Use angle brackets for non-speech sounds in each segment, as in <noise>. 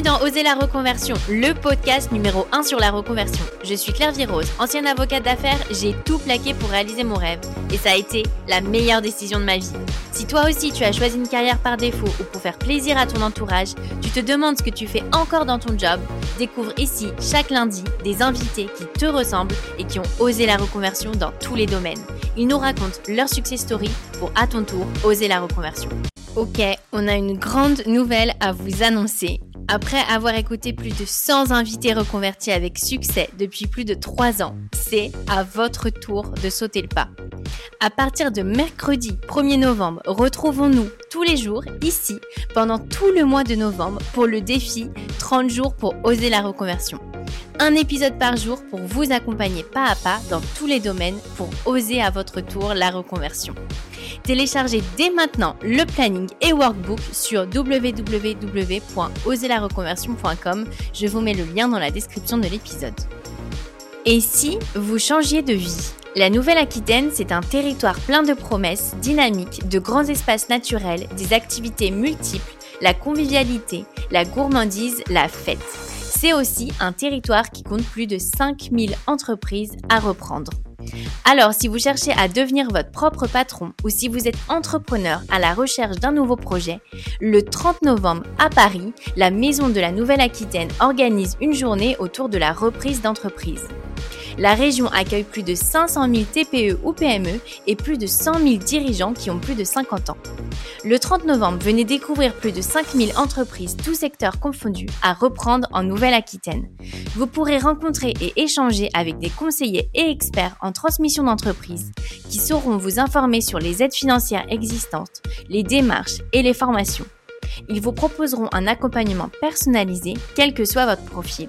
Bienvenue dans Oser la reconversion, le podcast numéro 1 sur la reconversion. Je suis Claire Virose, ancienne avocate d'affaires, j'ai tout plaqué pour réaliser mon rêve et ça a été la meilleure décision de ma vie. Si toi aussi tu as choisi une carrière par défaut ou pour faire plaisir à ton entourage, tu te demandes ce que tu fais encore dans ton job, découvre ici chaque lundi des invités qui te ressemblent et qui ont osé la reconversion dans tous les domaines. Ils nous racontent leur success story pour à ton tour oser la reconversion. Ok, on a une grande nouvelle à vous annoncer. Après avoir écouté plus de 100 invités reconvertis avec succès depuis plus de 3 ans, c'est à votre tour de sauter le pas. À partir de mercredi 1er novembre, retrouvons-nous tous les jours ici pendant tout le mois de novembre pour le défi 30 jours pour oser la reconversion. Un épisode par jour pour vous accompagner pas à pas dans tous les domaines pour oser à votre tour la reconversion. Téléchargez dès maintenant le planning et workbook sur www.oserlareconversion.com. Je vous mets le lien dans la description de l'épisode. Et si vous changiez de vie? La Nouvelle-Aquitaine, c'est un territoire plein de promesses, dynamiques, de grands espaces naturels, des activités multiples, la convivialité, la gourmandise, la fête c'est aussi un territoire qui compte plus de 5000 entreprises à reprendre. Alors, si vous cherchez à devenir votre propre patron ou si vous êtes entrepreneur à la recherche d'un nouveau projet, le 30 novembre à Paris, la Maison de la Nouvelle-Aquitaine organise une journée autour de la reprise d'entreprise. La région accueille plus de 500 000 TPE ou PME et plus de 100 000 dirigeants qui ont plus de 50 ans. Le 30 novembre, venez découvrir plus de 5 000 entreprises, tous secteurs confondus, à reprendre en Nouvelle-Aquitaine. Vous pourrez rencontrer et échanger avec des conseillers et experts en transmission d'entreprise qui sauront vous informer sur les aides financières existantes, les démarches et les formations. Ils vous proposeront un accompagnement personnalisé, quel que soit votre profil.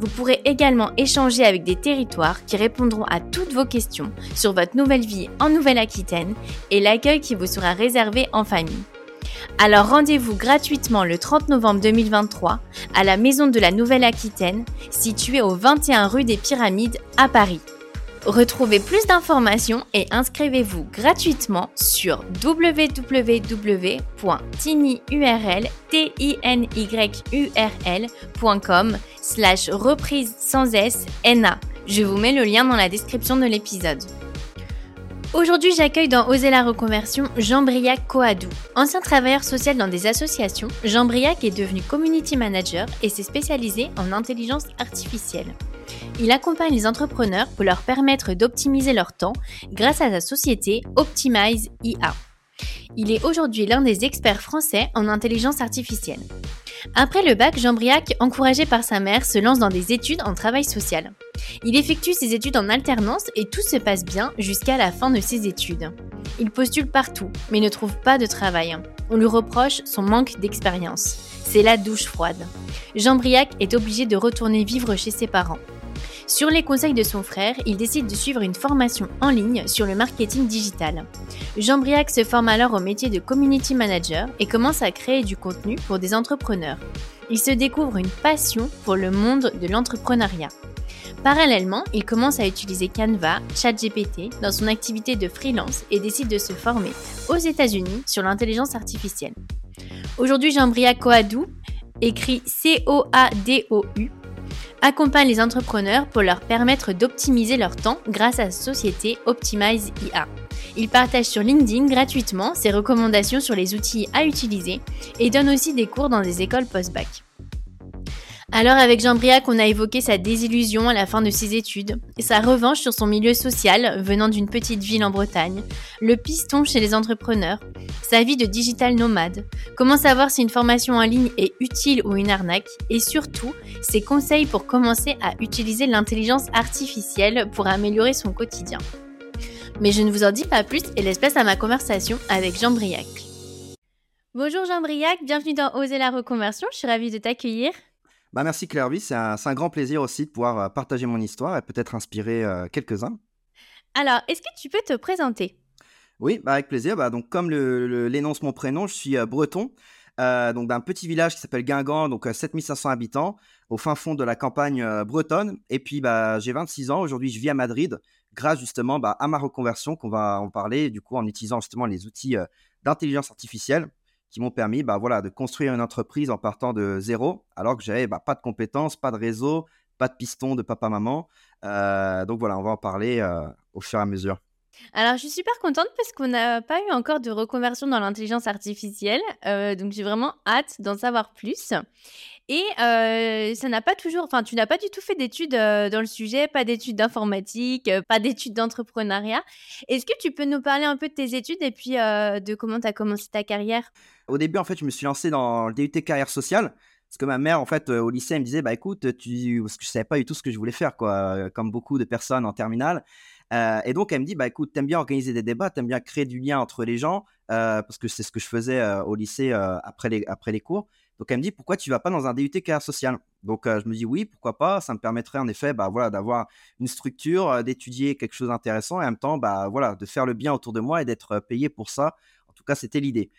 Vous pourrez également échanger avec des territoires qui répondront à toutes vos questions sur votre nouvelle vie en Nouvelle-Aquitaine et l'accueil qui vous sera réservé en famille. Alors rendez-vous gratuitement le 30 novembre 2023 à la Maison de la Nouvelle-Aquitaine, située au 21 rue des Pyramides à Paris. Retrouvez plus d'informations et inscrivez-vous gratuitement sur www.tinyurl.com slash reprise sans S. Je vous mets le lien dans la description de l'épisode. Aujourd'hui, j'accueille dans Oser la reconversion Jean Briac Coadou. Ancien travailleur social dans des associations, Jean Briac est devenu community manager et s'est spécialisé en intelligence artificielle. Il accompagne les entrepreneurs pour leur permettre d'optimiser leur temps grâce à sa société Optimize IA. Il est aujourd'hui l'un des experts français en intelligence artificielle. Après le bac, Jean Briac, encouragé par sa mère, se lance dans des études en travail social. Il effectue ses études en alternance et tout se passe bien jusqu'à la fin de ses études. Il postule partout, mais ne trouve pas de travail. On lui reproche son manque d'expérience. C'est la douche froide. Jean Briac est obligé de retourner vivre chez ses parents. Sur les conseils de son frère, il décide de suivre une formation en ligne sur le marketing digital. Jean Briac se forme alors au métier de community manager et commence à créer du contenu pour des entrepreneurs. Il se découvre une passion pour le monde de l'entrepreneuriat. Parallèlement, il commence à utiliser Canva, ChatGPT dans son activité de freelance et décide de se former aux États-Unis sur l'intelligence artificielle. Aujourd'hui, Jean-Briac Coadou écrit C-O-A-D-O-U accompagne les entrepreneurs pour leur permettre d'optimiser leur temps grâce à la société Optimize IA. Il partage sur LinkedIn gratuitement ses recommandations sur les outils à utiliser et donne aussi des cours dans des écoles post-bac. Alors avec Jean Briac, on a évoqué sa désillusion à la fin de ses études, sa revanche sur son milieu social venant d'une petite ville en Bretagne, le piston chez les entrepreneurs, sa vie de digital nomade, comment savoir si une formation en ligne est utile ou une arnaque, et surtout ses conseils pour commencer à utiliser l'intelligence artificielle pour améliorer son quotidien. Mais je ne vous en dis pas plus et laisse place à ma conversation avec Jean Briac. Bonjour Jean Briac, bienvenue dans Oser la reconversion, je suis ravie de t'accueillir. Bah merci Claire, c'est un, un, grand plaisir aussi de pouvoir euh, partager mon histoire et peut-être inspirer euh, quelques-uns. Alors, est-ce que tu peux te présenter? Oui, bah avec plaisir. Bah, donc, comme l'énonce mon prénom, je suis euh, breton, donc d'un petit village qui s'appelle Guingamp, donc 7500 habitants, au fin fond de la campagne bretonne. Et puis, bah, j'ai 26 ans. Aujourd'hui, je vis à Madrid, grâce justement bah, à ma reconversion qu'on va en parler, du coup, en utilisant justement les outils d'intelligence artificielle qui m'ont permis bah, voilà, de construire une entreprise en partant de zéro, alors que j'avais bah, pas de compétences, pas de réseau, pas de piston de papa-maman. Euh, donc voilà, on va en parler euh, au fur et à mesure. Alors, je suis super contente parce qu'on n'a pas eu encore de reconversion dans l'intelligence artificielle. Euh, donc, j'ai vraiment hâte d'en savoir plus. Et ça n'a pas toujours, enfin, tu n'as pas du tout fait d'études dans le sujet, pas d'études d'informatique, pas d'études d'entrepreneuriat. Est-ce que tu peux nous parler un peu de tes études et puis de comment tu as commencé ta carrière? Au début, en fait, je me suis lancé dans le DUT carrière sociale. Parce que ma mère, en fait, au lycée, elle me disait, bah écoute, tu... parce que je savais pas du tout ce que je voulais faire, quoi, comme beaucoup de personnes en terminale. et donc, elle me dit, bah écoute, t'aimes bien organiser des débats, t'aimes bien créer du lien entre les gens, parce que c'est ce que je faisais au lycée après, les, après les cours. Donc elle me dit pourquoi tu vas pas dans un DUT carrière sociale Donc euh, je me dis oui, pourquoi pas? Ça me permettrait en effet bah, d'avoir une structure, euh, d'étudier quelque chose d'intéressant et en même temps bah, voilà, de faire le bien autour de moi et d'être euh, payé pour ça. En tout cas, c'était l'idée.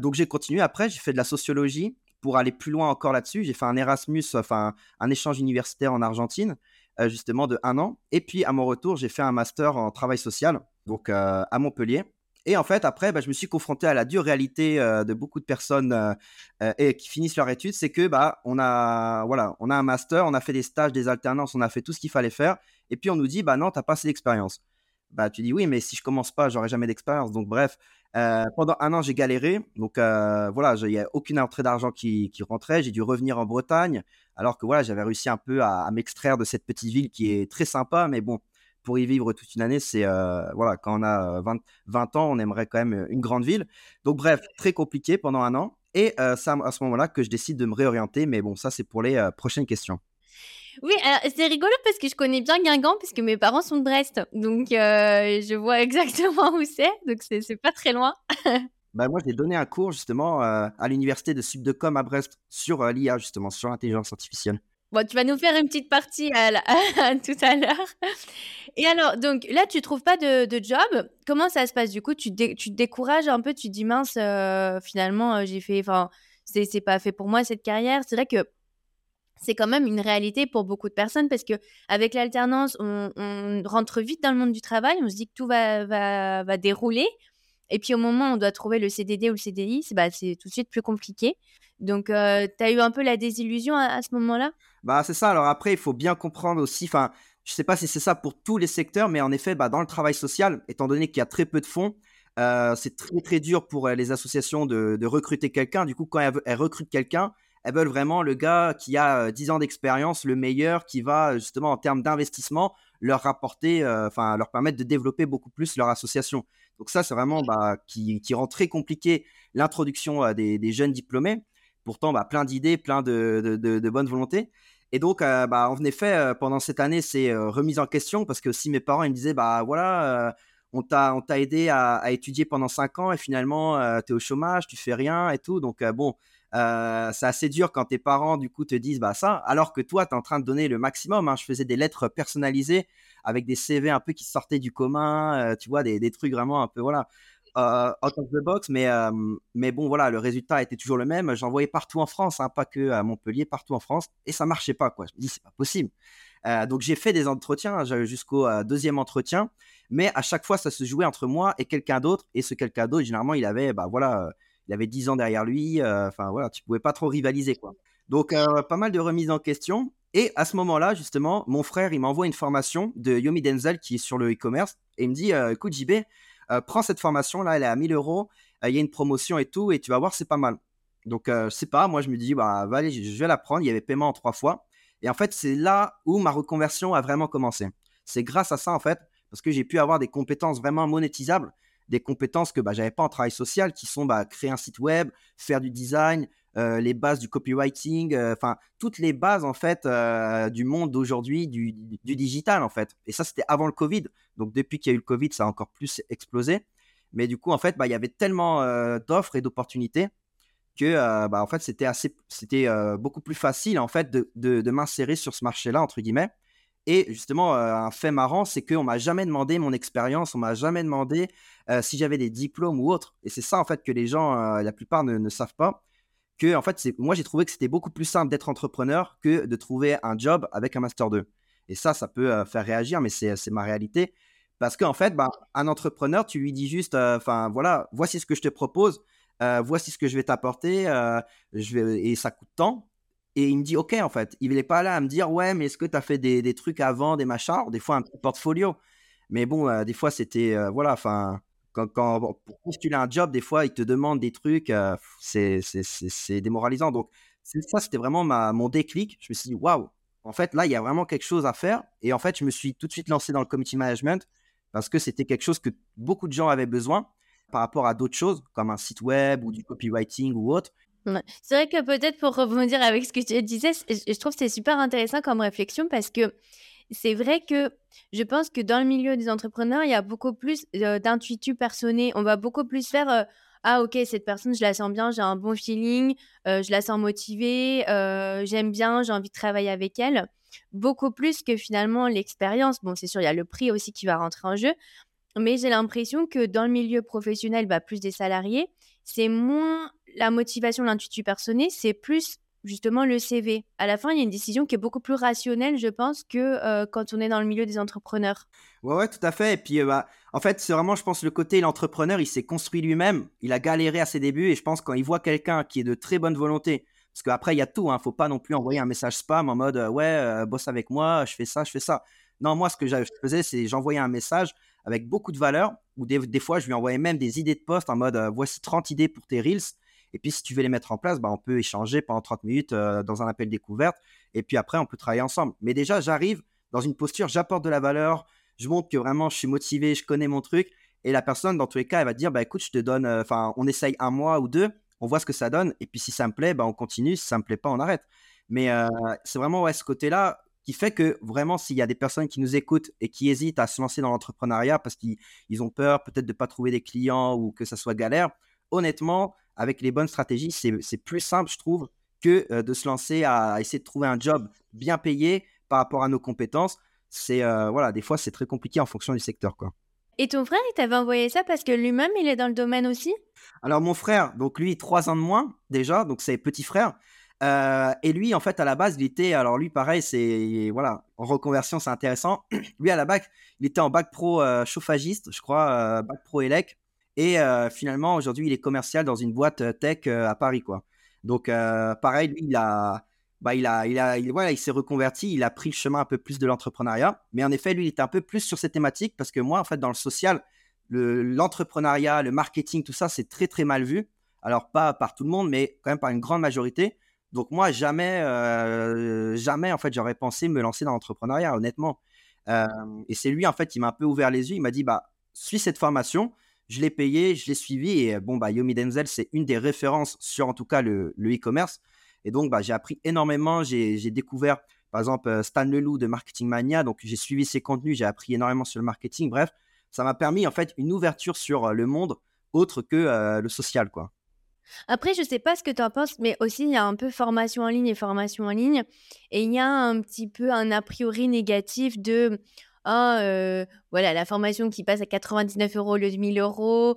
donc j'ai continué. Après, j'ai fait de la sociologie pour aller plus loin encore là-dessus. J'ai fait un Erasmus, enfin un échange universitaire en Argentine, justement de un an. Et puis à mon retour, j'ai fait un master en travail social, donc à Montpellier. Et en fait, après, bah, je me suis confronté à la dure réalité euh, de beaucoup de personnes euh, euh, et qui finissent leur étude, c'est que bah on a voilà, on a un master, on a fait des stages, des alternances, on a fait tout ce qu'il fallait faire, et puis on nous dit bah non, t'as pas assez d'expérience. Bah tu dis oui, mais si je commence pas, j'aurai jamais d'expérience. Donc bref, pendant un an j'ai galéré, donc voilà, il n'y a aucune entrée d'argent qui, rentrait, j'ai dû revenir en Bretagne, alors que voilà, j'avais réussi un peu à, à m'extraire de cette petite ville qui est très sympa, mais bon, pour y vivre toute une année, c'est euh, voilà, quand on a 20, euh, 20, ans, on aimerait quand même euh, une grande ville. Donc bref, très compliqué pendant un an. Et c'est à ce moment-là que je décide de me réorienter. Mais bon, ça c'est pour les prochaines questions. Oui, c'est rigolo parce que je connais bien Guingamp puisque mes parents sont de Brest. Donc je vois <laughs> exactement où c'est. Donc c'est pas très loin. <laughs> bah, moi, j'ai donné un cours justement à l'université de Subdecom à Brest sur l'IA, justement, sur l'intelligence artificielle. Bon, tu vas nous faire une petite partie <laughs> à, tout à l'heure. Et alors, donc là, tu trouves pas de, job. Comment ça se passe du coup? Tu, tu, te décourages un peu, tu te dis mince, euh, finalement, euh, j'ai fait, enfin, c'est pas fait pour moi cette carrière. C'est vrai que c'est quand même une réalité pour beaucoup de personnes parce que avec l'alternance, on, rentre vite dans le monde du travail, on se dit que tout va, va, va dérouler. Et puis au moment où on doit trouver le CDD ou le CDI, c'est bah, tout de suite plus compliqué. Donc, euh, tu as eu un peu la désillusion à, ce moment-là? Bah, c'est ça. Alors après, il faut bien comprendre aussi, enfin, je sais pas si c'est ça pour tous les secteurs, mais en effet, bah, dans le travail social, étant donné qu'il y a très peu de fonds, euh, c'est très très dur pour euh, les associations de, recruter quelqu'un. Du coup, quand elles, recrutent quelqu'un, elles veulent vraiment le gars qui a 10 ans d'expérience, le meilleur, qui va justement en termes d'investissement leur rapporter, enfin leur permettre de développer beaucoup plus leur association. Donc ça, c'est vraiment bah, qui, rend très compliqué l'introduction des, jeunes diplômés pourtant bah, plein d'idées, plein de, de, bonne volonté. Et donc, euh, bah, en effet, euh, pendant cette année, c'est euh, remise en question parce que aussi mes parents me disaient, bah voilà, on t'a aidé à, étudier pendant cinq ans et finalement, tu es au chômage, tu fais rien et tout. Donc, bon, c'est assez dur quand tes parents, du coup, te disent bah, ça, alors que toi, tu es en train de donner le maximum. Hein. Je faisais des lettres personnalisées avec des CV un peu qui sortaient du commun, tu vois, des, des, trucs vraiment un peu, voilà. Euh, out of the box, mais, euh, mais bon, voilà, le résultat était toujours le même. J'envoyais partout en France, hein, pas que à Montpellier, partout en France, et ça marchait pas, quoi. Je me dis, c'est pas possible. Euh, donc j'ai fait des entretiens, hein, jusqu'au deuxième entretien, mais à chaque fois, ça se jouait entre moi et quelqu'un d'autre, et ce quelqu'un d'autre, généralement, il avait, bah voilà, il avait 10 ans derrière lui, enfin voilà, tu pouvais pas trop rivaliser, quoi. Donc pas mal de remises en question. Et à ce moment-là, justement, mon frère, il m'envoie une formation de Yomi Denzel qui est sur le e-commerce et il me dit, écoute JB, euh, prends cette formation là, elle est à 1000 euros, euh, il y a une promotion et tout, et tu vas voir, c'est pas mal. Donc, euh, je sais pas, moi je me dis, bah, je vais la prendre. Il y avait paiement en trois fois. Et en fait, c'est là où ma reconversion a vraiment commencé. C'est grâce à ça, en fait, parce que j'ai pu avoir des compétences vraiment monétisables, des compétences que bah, j'avais pas en travail social, qui sont bah, créer un site web, faire du design, euh, les bases du copywriting, euh, enfin toutes les bases en fait euh, du monde d'aujourd'hui, du, digital en fait. Et ça c'était avant le Covid. Donc depuis qu'il y a eu le Covid, ça a encore plus explosé. Mais du coup en fait, bah, il y avait tellement d'offres et d'opportunités que bah, en fait c'était assez, c'était beaucoup plus facile en fait de, de m'insérer sur ce marché-là entre guillemets. Et justement, un fait marrant, c'est qu'on m'a jamais demandé mon expérience, on m'a jamais demandé si j'avais des diplômes ou autre. Et c'est ça en fait que les gens, la plupart ne savent pas que en fait, moi j'ai trouvé que c'était beaucoup plus simple d'être entrepreneur que de trouver un job avec un master 2. Et ça, ça peut euh, faire réagir, mais c'est, ma réalité. Parce qu'en fait, bah, un entrepreneur, tu lui dis juste, euh, enfin voilà, voici ce que je te propose. voici ce que je vais t'apporter, et ça coûte tant. Et il me dit, OK, en fait. Il n'est pas là à me dire, ouais, mais est-ce que tu as fait des, des, trucs avant, des machins? Des fois, un petit portfolio. Mais bon, des fois, c'était, voilà, enfin, quand, quand, pour postuler un job, des fois, ils te demandent des trucs, c'est démoralisant. Donc, ça, c'était vraiment ma, mon déclic. Je me suis dit, waouh, en fait, là, il y a vraiment quelque chose à faire. Et en fait, je me suis tout de suite lancé dans le community management parce que c'était quelque chose que beaucoup de gens avaient besoin par rapport à d'autres choses, comme un site web ou du copywriting ou autre. C'est vrai que peut-être pour rebondir avec ce que tu disais, je trouve que c'est super intéressant comme réflexion parce que c'est vrai que je pense que dans le milieu des entrepreneurs, il y a beaucoup plus euh, d'intuitu. On va beaucoup plus faire euh, ah ok cette personne je la sens bien j'ai un bon feeling euh, je la sens motivée euh, j'aime bien j'ai envie de travailler avec elle beaucoup plus que finalement l'expérience. Bon c'est sûr il y a le prix aussi qui va rentrer en jeu mais j'ai l'impression que dans le milieu professionnel bah, plus des salariés c'est moins la motivation l'intuitu personnel c'est plus justement le CV. À la fin, il y a une décision qui est beaucoup plus rationnelle, je pense, que euh, quand on est dans le milieu des entrepreneurs. Ouais, ouais, tout à fait. Et puis, euh, bah, en fait, c'est vraiment, je pense, le côté l'entrepreneur, il s'est construit lui-même. Il a galéré à ses débuts. Et je pense quand il voit quelqu'un qui est de très bonne volonté, parce qu'après, il y a tout. Hein, faut pas non plus envoyer un message spam en mode euh, ouais, bosse avec moi, je fais ça, je fais ça. Non, moi, ce que je faisais, c'est j'envoyais un message avec beaucoup de valeur, ou des, des, fois, je lui envoyais même des idées de poste en mode voici 30 idées pour tes Reels. Et puis, si tu veux les mettre en place, bah, on peut échanger pendant 30 minutes euh, dans un appel découverte. Et puis après, on peut travailler ensemble. Mais déjà, j'arrive dans une posture, j'apporte de la valeur, je montre que vraiment, je suis motivé, je connais mon truc. Et la personne, dans tous les cas, elle va dire, bah, écoute, je te donne, euh, enfin, on essaye un mois ou deux, on voit ce que ça donne. Et puis, si ça me plaît, bah, on continue. Si ça me plaît pas, on arrête. Mais euh, c'est vraiment ouais, ce côté-là qui fait que vraiment, s'il y a des personnes qui nous écoutent et qui hésitent à se lancer dans l'entrepreneuriat parce qu'ils ont peur peut-être de ne pas trouver des clients ou que ça soit galère, honnêtement, avec les bonnes stratégies, c'est plus simple, je trouve, que euh, de se lancer à, essayer de trouver un job bien payé par rapport à nos compétences. C'est euh, voilà, des fois c'est très compliqué en fonction du secteur, quoi. Et ton frère, il t'avait envoyé ça parce que lui-même, il est dans le domaine aussi? Alors mon frère, donc lui, trois ans de moins déjà, donc c'est petit frère. Euh, et lui, en fait, à la base, il était, alors lui, pareil, c'est voilà, en reconversion, c'est intéressant. <clears throat> lui, à la bac, il était en bac pro chauffagiste, je crois, bac pro élec. Et euh, finalement, aujourd'hui, il est commercial dans une boîte euh, tech euh, à Paris, quoi. Donc, pareil, lui, il a, bah, il a, il a, il, voilà, il s'est reconverti, il a pris le chemin un peu plus de l'entrepreneuriat. Mais en effet, lui, il était un peu plus sur ces thématiques parce que moi, en fait, dans le social, l'entrepreneuriat, le, marketing, tout ça, c'est très, très mal vu. Alors, pas par tout le monde, mais quand même par une grande majorité. Donc, moi, jamais, jamais, en fait, j'aurais pensé me lancer dans l'entrepreneuriat, honnêtement. et c'est lui, en fait, il m'a un peu ouvert les yeux. Il m'a dit, bah, suis cette formation je l'ai payé, je l'ai suivi. Et bon, bah, Yomi Denzel, c'est une des références sur en tout cas le e-commerce. et donc, bah, j'ai appris énormément. J'ai découvert, par exemple, euh, Stan Leloup de Marketing Mania. Donc, j'ai suivi ses contenus. J'ai appris énormément sur le marketing. Bref, ça m'a permis en fait une ouverture sur euh, le monde autre que euh, le social, quoi. Après, je sais pas ce que tu en penses, mais aussi il y a un peu formation en ligne et formation en ligne, et il y a un petit peu un a priori négatif de voilà, la formation qui passe à 99 euros au lieu de 1000 euros.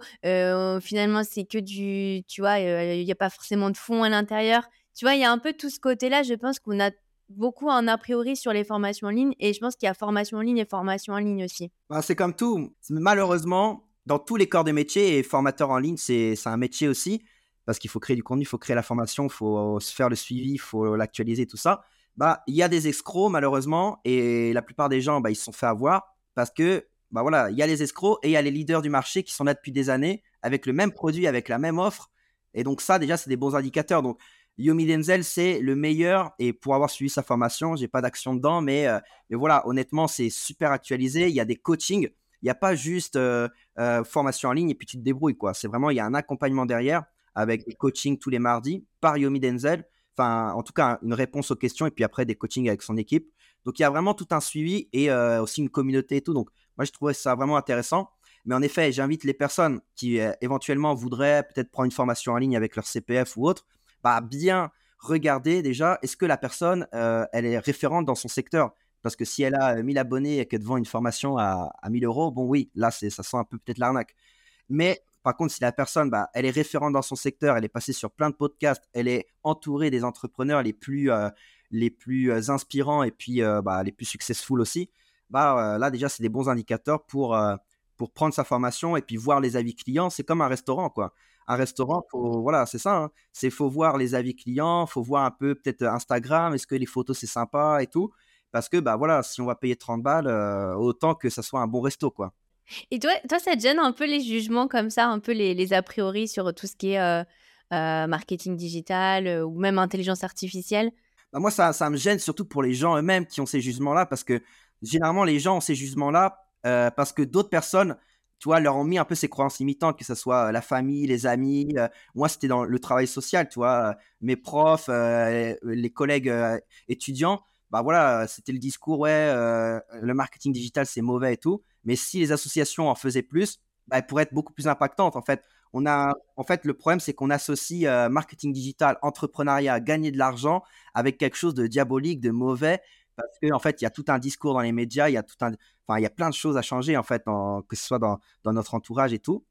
finalement, c'est que du, tu vois, il n'y a pas forcément de fond à l'intérieur. Tu vois, il y a un peu tout ce côté-là. Je pense qu'on a beaucoup un a priori sur les formations en ligne et je pense qu'il y a formation en ligne et formation en ligne aussi. Bah, c'est comme tout. Malheureusement, dans tous les corps de métier, et formateur en ligne, c'est un métier aussi parce qu'il faut créer du contenu, il faut créer la formation, il faut faire le suivi, il faut l'actualiser, tout ça bah il y a des escrocs malheureusement et la plupart des gens bah, ils se sont fait avoir parce que bah voilà, il y a les escrocs et il y a les leaders du marché qui sont là depuis des années avec le même produit, avec la même offre. Et donc ça déjà c'est des bons indicateurs. Donc Yomi Denzel c'est le meilleur et pour avoir suivi sa formation, j'ai pas d'action dedans mais, euh, voilà, honnêtement, c'est super actualisé, il y a des coachings, il n'y a pas juste euh, euh, formation en ligne et puis tu te débrouilles quoi. C'est vraiment il y a un accompagnement derrière avec des coachings tous les mardis par Yomi Denzel enfin, en tout cas, une réponse aux questions et puis après des coachings avec son équipe. Donc, il y a vraiment tout un suivi et euh, aussi une communauté et tout. Donc, moi, je trouvais ça vraiment intéressant. Mais en effet, j'invite les personnes qui euh, éventuellement voudraient peut-être prendre une formation en ligne avec leur CPF ou autre, bah, bien regarder déjà, est-ce que la personne, euh, elle est référente dans son secteur? Parce que si elle a 1000 abonnés et qu'elle vend une formation à, à 1000 euros, bon oui, là, ça sent un peu peut-être l'arnaque. Mais par contre, si la personne, bah, elle est référente dans son secteur, elle est passée sur plein de podcasts, elle est entourée des entrepreneurs les plus, euh, les plus euh, inspirants et puis euh, bah, les plus successful aussi, bah, là déjà, c'est des bons indicateurs pour, pour prendre sa formation et puis voir les avis clients. C'est comme un restaurant, quoi. Un restaurant, faut, voilà, c'est ça. Hein. C'est faut voir les avis clients, faut voir un peu peut-être Instagram, est-ce que les photos c'est sympa et tout. Parce que bah voilà, si on va payer 30 balles, autant que ça soit un bon resto, quoi. Et toi, toi, ça te gêne un peu les jugements comme ça, un peu les, a priori sur tout ce qui est euh, euh, marketing digital ou même intelligence artificielle? Bah Moi, ça, ça me gêne surtout pour les gens eux-mêmes qui ont ces jugements-là, parce que généralement, les gens ont ces jugements-là parce que d'autres personnes tu vois, leur ont mis un peu ces croyances limitantes, que ce soit la famille, les amis. moi, c'était dans le travail social, tu vois, mes profs, les collègues étudiants. Bah voilà, c'était le discours, ouais, le marketing digital, c'est mauvais et tout. Mais si les associations en faisaient plus, bah, elles pourraient être beaucoup plus impactantes. En fait, on a, en fait, le problème, c'est qu'on associe marketing digital, entrepreneuriat, gagner de l'argent avec quelque chose de diabolique, de mauvais parce qu'en en fait, il y a tout un discours dans les médias, il y a tout un, enfin, il y a plein de choses à changer en fait, que ce soit dans, notre entourage et tout.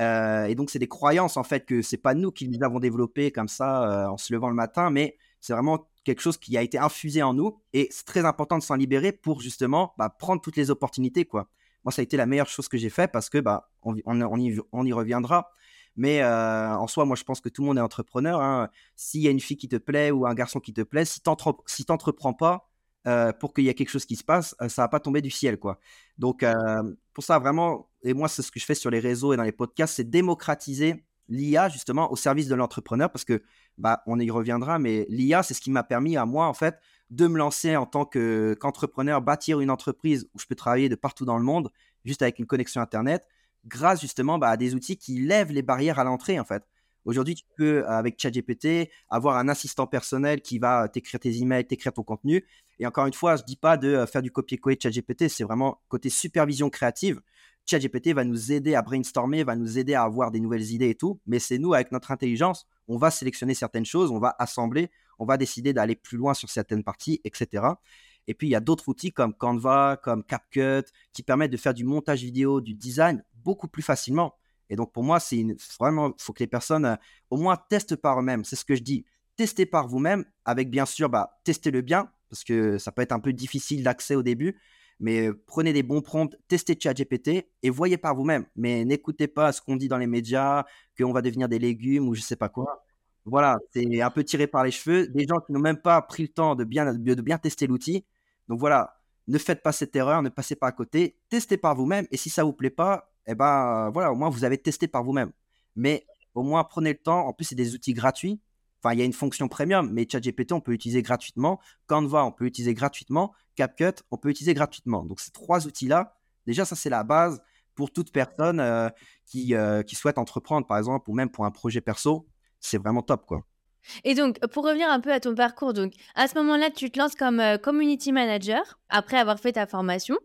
Euh, et donc, c'est des croyances en fait que c'est pas nous qui les avons développées comme ça euh, en se levant le matin, mais c'est vraiment quelque chose qui a été infusé en nous et c'est très important de s'en libérer pour justement bah, prendre toutes les opportunités quoi. Moi, ça a été la meilleure chose que j'ai fait parce que bah on, y, reviendra. Mais euh, en soi, moi, je pense que tout le monde est entrepreneur. Hein. S'il y a une fille qui te plaît ou un garçon qui te plaît, si tu n'entreprends pas, euh, pour qu'il y ait quelque chose qui se passe, euh, ça va pas tomber du ciel, quoi. Donc, pour ça, vraiment, et moi, c'est ce que je fais sur les réseaux et dans les podcasts, c'est démocratiser l'IA, justement, au service de l'entrepreneur, parce que, bah, on y reviendra, mais l'IA, c'est ce qui m'a permis à moi, en fait, de me lancer en tant qu'entrepreneur, bâtir une entreprise où je peux travailler de partout dans le monde, juste avec une connexion Internet, grâce justement bah, à des outils qui lèvent les barrières à l'entrée, en fait. Aujourd'hui, tu peux, avec ChatGPT, avoir un assistant personnel qui va t'écrire tes emails, t'écrire ton contenu. Et encore une fois, je dis pas de euh, faire du copier-coller ChatGPT, c'est vraiment côté supervision créative. ChatGPT va nous aider à brainstormer, va nous aider à avoir des nouvelles idées et tout. Mais c'est nous, avec notre intelligence, on va sélectionner certaines choses, on va assembler, on va décider d'aller plus loin sur certaines parties, etc. Et puis, il y a d'autres outils comme Canva, comme CapCut, qui permettent de faire du montage vidéo, du design beaucoup plus facilement. Et donc, pour moi, c'est vraiment, il faut que les personnes euh, au moins testent par eux-mêmes. C'est ce que je dis. Testez par vous-même, avec bien sûr, bah, testez le bien, parce que ça peut être un peu difficile d'accès au début. Mais euh, prenez des bons prompts, testez ChatGPT et voyez par vous-même. Mais n'écoutez pas ce qu'on dit dans les médias, qu'on va devenir des légumes ou je sais pas quoi. Voilà, c'est un peu tiré par les cheveux. Des gens qui n'ont même pas pris le temps de bien, de bien tester l'outil. Donc voilà, ne faites pas cette erreur, ne passez pas à côté. Testez par vous-même et si ça vous plaît pas, eh ben voilà, au moins vous avez testé par vous-même. Mais au moins prenez le temps. En plus, c'est des outils gratuits. Enfin, il y a une fonction premium, mais ChatGPT, on peut l'utiliser gratuitement. Canva, on peut l'utiliser gratuitement. CapCut, on peut l'utiliser gratuitement. Donc, ces trois outils-là, déjà, ça, c'est la base pour toute personne euh, qui, euh, qui souhaite entreprendre, par exemple, ou même pour un projet perso. C'est vraiment top, quoi. Et donc, pour revenir un peu à ton parcours, donc à ce moment-là, tu te lances comme euh, community manager après avoir fait ta formation.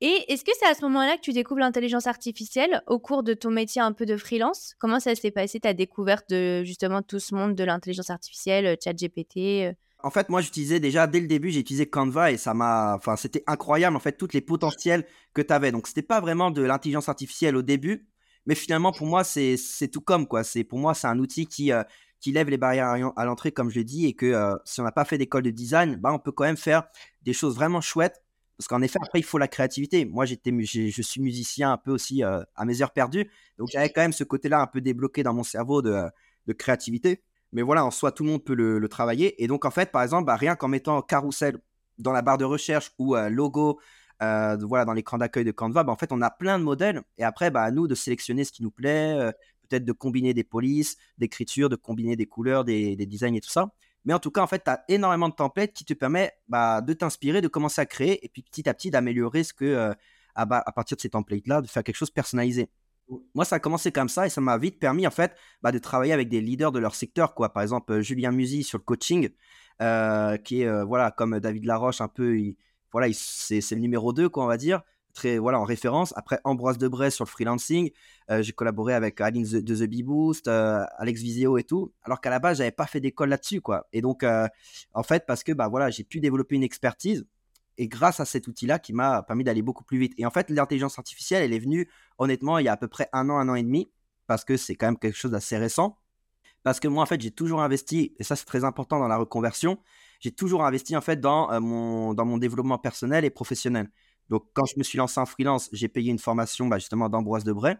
Et est-ce que c'est à ce moment-là que tu découvres l'intelligence artificielle au cours de ton métier un peu de freelance? Comment ça s'est passé ta découverte de justement tout ce monde de l'intelligence artificielle, euh, ChatGPT euh? En fait, moi, j'utilisais déjà dès le début, j'ai utilisé Canva et ça m'a, enfin, c'était incroyable en fait toutes les potentiels que tu avais. Donc, c'était pas vraiment de l'intelligence artificielle au début, mais finalement pour moi, c'est tout comme quoi. C'est pour moi, c'est un outil qui euh, qui lève les barrières à l'entrée, comme je l'ai dit, et que si on n'a pas fait d'école de design, bah, on peut quand même faire des choses vraiment chouettes parce qu'en effet, après, il faut la créativité. Moi, j'étais, je suis musicien un peu aussi euh, à mes heures perdues. Donc, j'avais quand même ce côté-là un peu débloqué dans mon cerveau de, créativité. Mais voilà, en soi, tout le monde peut le, travailler. Et donc, en fait, par exemple, bah, rien qu'en mettant carrousel dans la barre de recherche ou euh, logo euh, voilà, dans l'écran d'accueil de Canva, bah, en fait, on a plein de modèles. Et après, bah, à nous de sélectionner ce qui nous plaît, peut-être de combiner des polices, d'écriture, de combiner des couleurs, des designs et tout ça. Mais en tout cas, en fait, tu as énormément de templates qui te permettent bah, de t'inspirer, de commencer à créer et puis petit à petit d'améliorer ce que, euh, à, partir de ces templates-là, de faire quelque chose personnalisé. Moi, ça a commencé comme ça et ça m'a vite permis en fait bah, de travailler avec des leaders de leur secteur, quoi. Par exemple, euh, Julien Musi sur le coaching, euh, qui est voilà comme David Laroche, un peu, voilà, c'est le numéro 2, quoi, on va dire très voilà en référence. Après Ambroise Debray sur le freelancing, euh, j'ai collaboré avec Aline de The Bee Boost, euh, Alex Visio et tout. Alors qu'à la base j'avais pas fait d'école là-dessus quoi. Et donc euh, en fait parce que bah voilà j'ai pu développer une expertise et grâce à cet outil-là qui m'a permis d'aller beaucoup plus vite. Et en fait l'intelligence artificielle elle est venue honnêtement il y a à peu près un an un an et demi parce que c'est quand même quelque chose d'assez récent. Parce que moi en fait j'ai toujours investi et ça c'est très important dans la reconversion. J'ai toujours investi en fait dans mon dans mon développement personnel et professionnel. Donc, quand je me suis lancé en freelance, j'ai payé une formation bah, justement d'Ambroise Debray,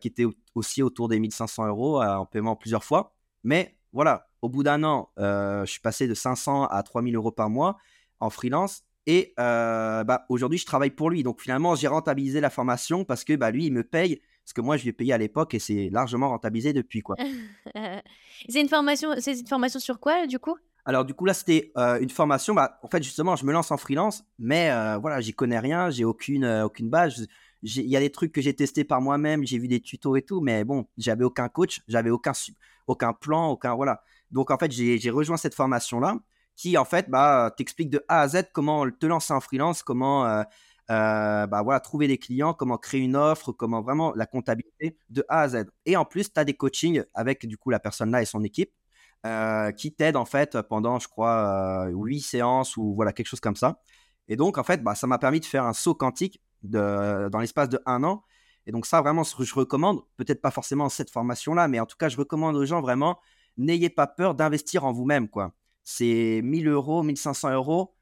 qui était aussi autour des 1500 euros en paiement plusieurs fois. Mais voilà, au bout d'un an, je suis passé de 500 à 3000 euros par mois en freelance. Et bah, aujourd'hui, je travaille pour lui. Donc finalement, j'ai rentabilisé la formation parce que bah, lui, il me paye ce que moi, je lui ai payé à l'époque et c'est largement rentabilisé depuis. <laughs> c'est une c'est une formation sur quoi du coup? Alors du coup là c'était une formation. Bah, en fait justement je me lance en freelance, mais voilà j'y connais rien, j'ai aucune aucune base. Il y a des trucs que j'ai testés par moi-même, j'ai vu des tutos et tout, mais bon j'avais aucun coach, j'avais aucun aucun plan, aucun voilà. Donc en fait j'ai rejoint cette formation là qui en fait bah t'explique de A à Z comment te lancer en freelance, comment bah voilà trouver des clients, comment créer une offre, comment vraiment la comptabilité de A à Z. Et en plus tu as des coachings avec du coup la personne là et son équipe euh, qui t'aide en fait pendant, je crois, euh, 8 séances ou voilà, quelque chose comme ça. Et donc, en fait, bah, ça m'a permis de faire un saut quantique de, dans l'espace de un an. Et donc, ça, vraiment, je recommande, peut-être pas forcément cette formation-là, mais en tout cas, je recommande aux gens vraiment, n'ayez pas peur d'investir en vous-même. quoi. C'est 1000 euros, 1500 euros.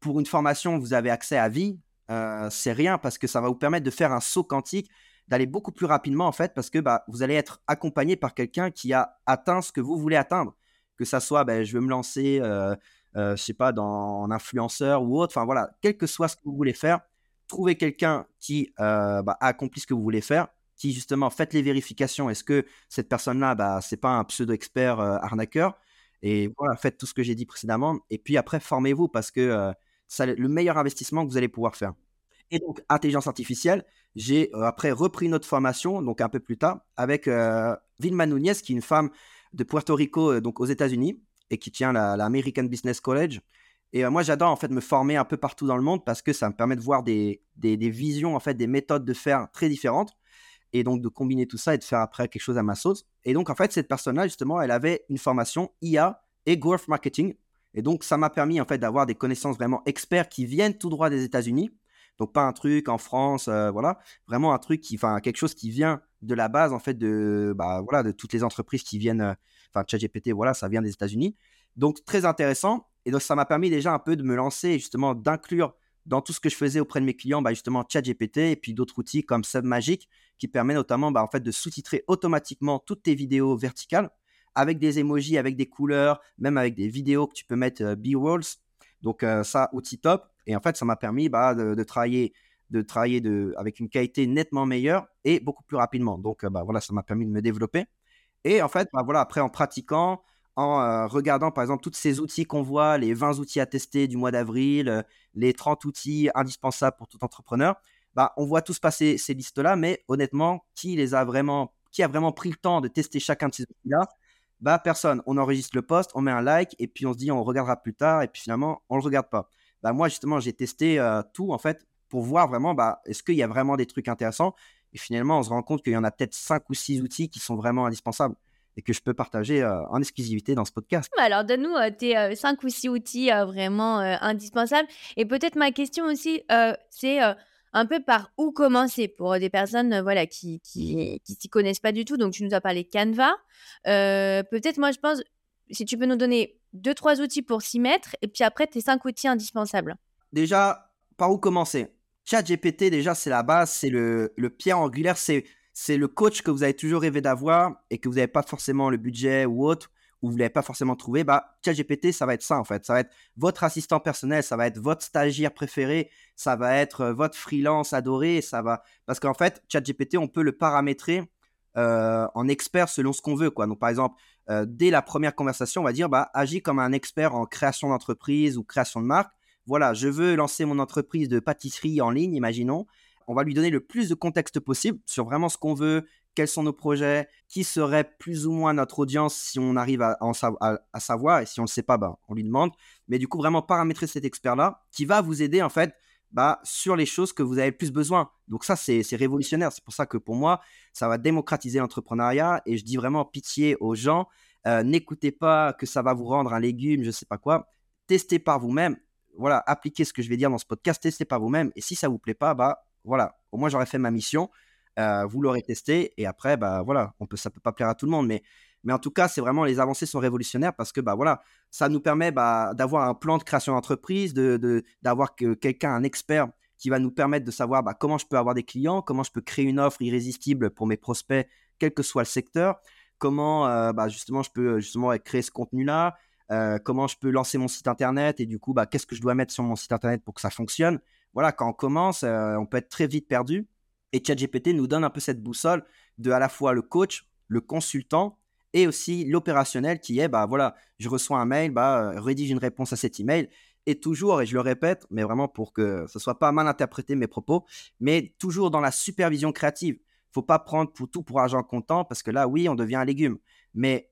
Pour une formation, vous avez accès à vie. Euh, c'est rien parce que ça va vous permettre de faire un saut quantique d'aller beaucoup plus rapidement en fait parce que bah, vous allez être accompagné par quelqu'un qui a atteint ce que vous voulez atteindre que ça soit, ben, je veux me lancer, euh, euh, je sais pas, dans en influenceur ou autre. Enfin voilà, quel que soit ce que vous voulez faire, trouvez quelqu'un qui euh, bah, a accompli ce que vous voulez faire, qui justement faites les vérifications. Est-ce que cette personne-là, bah, c'est pas un pseudo expert arnaqueur? Et voilà, faites tout ce que j'ai dit précédemment. Et puis après, formez-vous parce que c'est le meilleur investissement que vous allez pouvoir faire. Et donc, intelligence artificielle, j'ai après repris notre formation, donc un peu plus tard, avec Vilma Nunez, qui est une femme de Puerto Rico, euh, donc aux États-Unis, et qui tient la, American Business College. Et euh, moi, j'adore en fait me former un peu partout dans le monde parce que ça me permet de voir des, des, visions, en fait, des méthodes de faire très différentes. Et donc de combiner tout ça et de faire après quelque chose à ma sauce. Et donc, en fait, cette personne-là, justement, elle avait une formation IA et growth marketing. Et donc, ça m'a permis, en fait, d'avoir des connaissances vraiment experts qui viennent tout droit des États-Unis. Donc, pas un truc en France, euh, voilà. Vraiment un truc qui, enfin, quelque chose qui vient de la base en fait de bah, voilà de toutes les entreprises qui viennent euh, enfin ChatGPT voilà ça vient des États-Unis. Donc très intéressant. Et donc ça m'a permis déjà un peu de me lancer justement d'inclure dans tout ce que je faisais auprès de mes clients bah, justement ChatGPT et puis d'autres outils comme Submagic qui permet notamment bah, en fait de sous-titrer automatiquement toutes tes vidéos verticales avec des emojis avec des couleurs même avec des vidéos que tu peux mettre euh, B-rolls donc ça outil top et en fait ça m'a permis bah, de, travailler de travailler de, avec une qualité nettement meilleure et beaucoup plus rapidement. Donc, euh, bah, voilà, ça m'a permis de me développer. Et en fait, bah, voilà, après, en pratiquant, en euh, regardant par exemple tous ces outils qu'on voit, les 20 outils à tester du mois d'avril, euh, les 30 outils indispensables pour tout entrepreneur, bah, on voit tous passer ces listes-là, mais honnêtement, qui les a vraiment, qui a vraiment pris le temps de tester chacun de ces outils-là? Bah, personne. On enregistre le post, on met un like et puis on se dit on regardera plus tard et puis finalement on le regarde pas. Bah, moi justement j'ai testé tout en fait pour voir vraiment, bah, est-ce qu'il y a vraiment des trucs intéressants Et finalement, on se rend compte qu'il y en a peut-être cinq ou six outils qui sont vraiment indispensables et que je peux partager euh, en exclusivité dans ce podcast. Bah, alors, donne-nous euh, tes euh, cinq ou six outils vraiment indispensables. Et peut-être ma question aussi, c'est un peu par où commencer pour des personnes voilà, qui qui, qui s'y connaissent pas du tout. Donc, tu nous as parlé Canva. peut-être, moi, je pense, si tu peux nous donner deux, trois outils pour s'y mettre, et puis après, tes cinq outils indispensables. Déjà, par où commencer? ChatGPT, déjà, c'est la base, c'est le, le pierre angulaire, c'est, c'est le coach que vous avez toujours rêvé d'avoir et que vous n'avez pas forcément le budget ou autre, ou vous ne l'avez pas forcément trouvé. Bah, ChatGPT, ça va être ça, en fait. Ça va être votre assistant personnel, ça va être votre stagiaire préféré, ça va être euh, votre freelance adoré, ça va. Parce qu'en fait, ChatGPT, on peut le paramétrer euh, en expert selon ce qu'on veut, quoi. Donc, par exemple, euh, dès la première conversation, on va dire, bah, agis comme un expert en création d'entreprise ou création de marque voilà, je veux lancer mon entreprise de pâtisserie en ligne, imaginons. On va lui donner le plus de contexte possible sur vraiment ce qu'on veut, quels sont nos projets, qui serait plus ou moins notre audience si on arrive à, savoir, et si on ne le sait pas, bah, on lui demande. Mais du coup, vraiment paramétrer cet expert-là qui va vous aider en fait bah, sur les choses que vous avez le plus besoin. Donc ça, c'est révolutionnaire. C'est pour ça que pour moi, ça va démocratiser l'entrepreneuriat et je dis vraiment pitié aux gens. Euh, n'écoutez pas que ça va vous rendre un légume, je ne sais pas quoi. Testez par vous-même voilà, appliquez ce que je vais dire dans ce podcast, testez par vous-même. Et si ça vous plaît pas, bah voilà, au moins j'aurais fait ma mission. Euh, vous l'aurez testé et après, bah voilà, on peut, ça peut pas plaire à tout le monde, mais mais en tout cas, c'est vraiment les avancées sont révolutionnaires parce que bah voilà, ça nous permet bah, d'avoir un plan de création d'entreprise, de d'avoir que quelqu'un, un expert qui va nous permettre de savoir bah, comment je peux avoir des clients, comment je peux créer une offre irrésistible pour mes prospects, quel que soit le secteur, comment euh, bah, justement je peux justement créer ce contenu-là, euh, comment je peux lancer mon site internet et du coup, bah, qu'est-ce que je dois mettre sur mon site internet pour que ça fonctionne. Voilà, quand on commence, euh, on peut être très vite perdu. Et ChatGPT nous donne un peu cette boussole de à la fois le coach, le consultant et aussi l'opérationnel qui est, bah voilà, je reçois un mail, bah, rédige une réponse à cet email. Et toujours, et je le répète, mais vraiment pour que ce soit pas mal interprété mes propos, mais toujours dans la supervision créative. Faut pas prendre pour tout pour argent comptant parce que là, oui, on devient un légume. Mais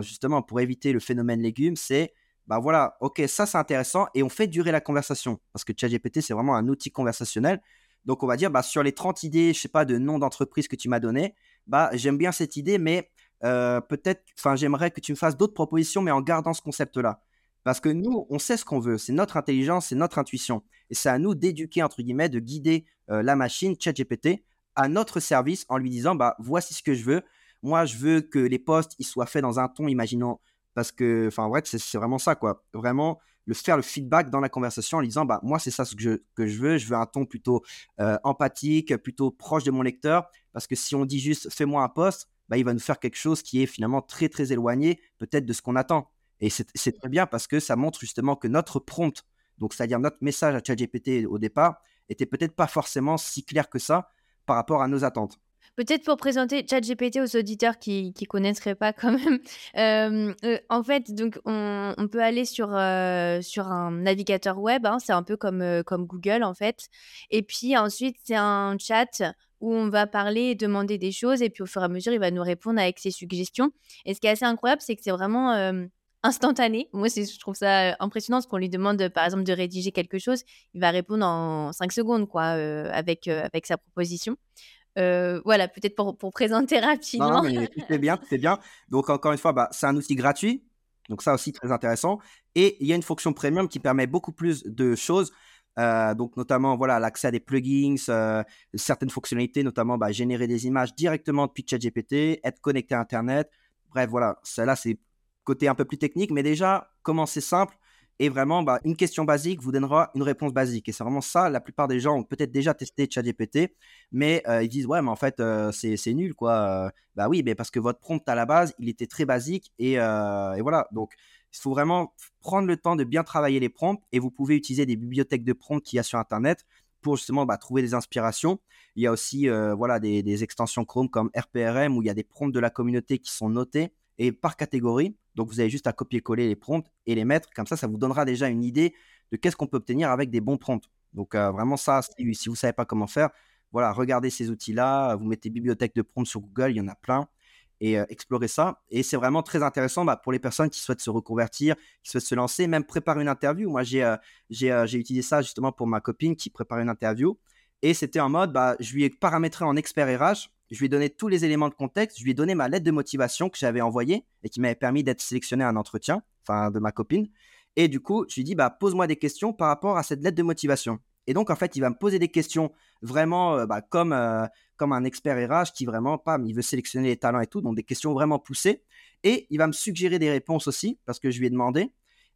justement, pour éviter le phénomène légume, c'est bah voilà, ok, ça c'est intéressant et on fait durer la conversation parce que ChatGPT c'est vraiment un outil conversationnel. Donc on va dire bah sur les 30 idées, je sais pas de nom d'entreprise que tu m'as donné, bah j'aime bien cette idée mais euh, peut-être enfin j'aimerais que tu me fasses d'autres propositions mais en gardant ce concept là. Parce que nous, on sait ce qu'on veut, c'est notre intelligence, c'est notre intuition. Et c'est à nous d'éduquer, entre guillemets, de guider euh, la machine, ChatGPT, à notre service en lui disant, bah, voici ce que je veux. Moi, je veux que les posts, soient faits dans un ton, imaginons, parce que, enfin, ouais, c'est vraiment ça, quoi. Vraiment, le faire le feedback dans la conversation en lui disant, bah, moi, c'est ça ce que je, que je veux. Je veux un ton plutôt euh, empathique, plutôt proche de mon lecteur. Parce que si on dit juste, fais-moi un post, bah, il va nous faire quelque chose qui est finalement très, très éloigné, peut-être de ce qu'on attend. Et c'est très bien parce que ça montre justement que notre prompt, donc c'est-à-dire notre message à ChatGPT au départ, était peut-être pas forcément si clair que ça par rapport à nos attentes. Peut-être pour présenter ChatGPT aux auditeurs qui ne connaîtraient pas quand même. <laughs> Euh, euh, en fait, donc on, peut aller sur, euh, sur un navigateur web, hein, c'est un peu comme, comme Google en fait. Et puis ensuite, c'est un chat où on va parler et demander des choses et puis au fur et à mesure, il va nous répondre avec ses suggestions. Et ce qui est assez incroyable, c'est que c'est vraiment instantané. Moi, je trouve ça euh, impressionnant parce qu'on lui demande, par exemple, de rédiger quelque chose. Il va répondre en 5 secondes, quoi, euh, avec, euh, avec sa proposition. voilà, peut-être pour, pour, présenter <laughs> rapidement. Non, mais c'est bien, c'est bien. Donc, encore une fois, bah, c'est un outil gratuit. Donc, ça aussi, très intéressant. Et il y a une fonction premium qui permet beaucoup plus de choses. Donc, notamment, voilà, l'accès à des plugins, certaines fonctionnalités, notamment bah, générer des images directement depuis ChatGPT, être connecté à Internet. Bref, voilà, celle-là, c'est côté un peu plus technique, mais déjà, commencer simple et vraiment, bah, une question basique vous donnera une réponse basique. Et c'est vraiment ça, la plupart des gens ont peut-être déjà testé ChatGPT, mais euh, ils disent, ouais, mais en fait, euh, c'est nul, quoi. bah oui, mais parce que votre prompt à la base, il était très basique euh, et voilà. Donc, il faut vraiment prendre le temps de bien travailler les prompts et vous pouvez utiliser des bibliothèques de prompts qu'il y a sur Internet pour justement bah, trouver des inspirations. Il y a aussi voilà, des, des, extensions Chrome comme RPRM où il y a des prompts de la communauté qui sont notés et par catégorie. Donc vous avez juste à copier-coller les prompts et les mettre. Comme ça, ça vous donnera déjà une idée de qu'est-ce qu'on peut obtenir avec des bons prompts. Donc euh, vraiment ça, si, vous ne savez pas comment faire, voilà, regardez ces outils-là. Vous mettez bibliothèque de prompts sur Google, il y en a plein. Et euh, explorez ça. Et c'est vraiment très intéressant bah, pour les personnes qui souhaitent se reconvertir, qui souhaitent se lancer, même préparer une interview. Moi, j'ai euh, j'ai utilisé ça justement pour ma copine qui prépare une interview. Et c'était en mode, bah, je lui ai paramétré en expert RH je lui ai donné tous les éléments de contexte, je lui ai donné ma lettre de motivation que j'avais envoyée et qui m'avait permis d'être sélectionné à un entretien, enfin de ma copine. Et du coup, je lui ai dit, bah, pose-moi des questions par rapport à cette lettre de motivation. Et donc, en fait, il va me poser des questions vraiment euh, bah, comme, euh, comme un expert RH qui vraiment, pas, il veut sélectionner les talents et tout, donc des questions vraiment poussées. Et il va me suggérer des réponses aussi, parce que je lui ai demandé.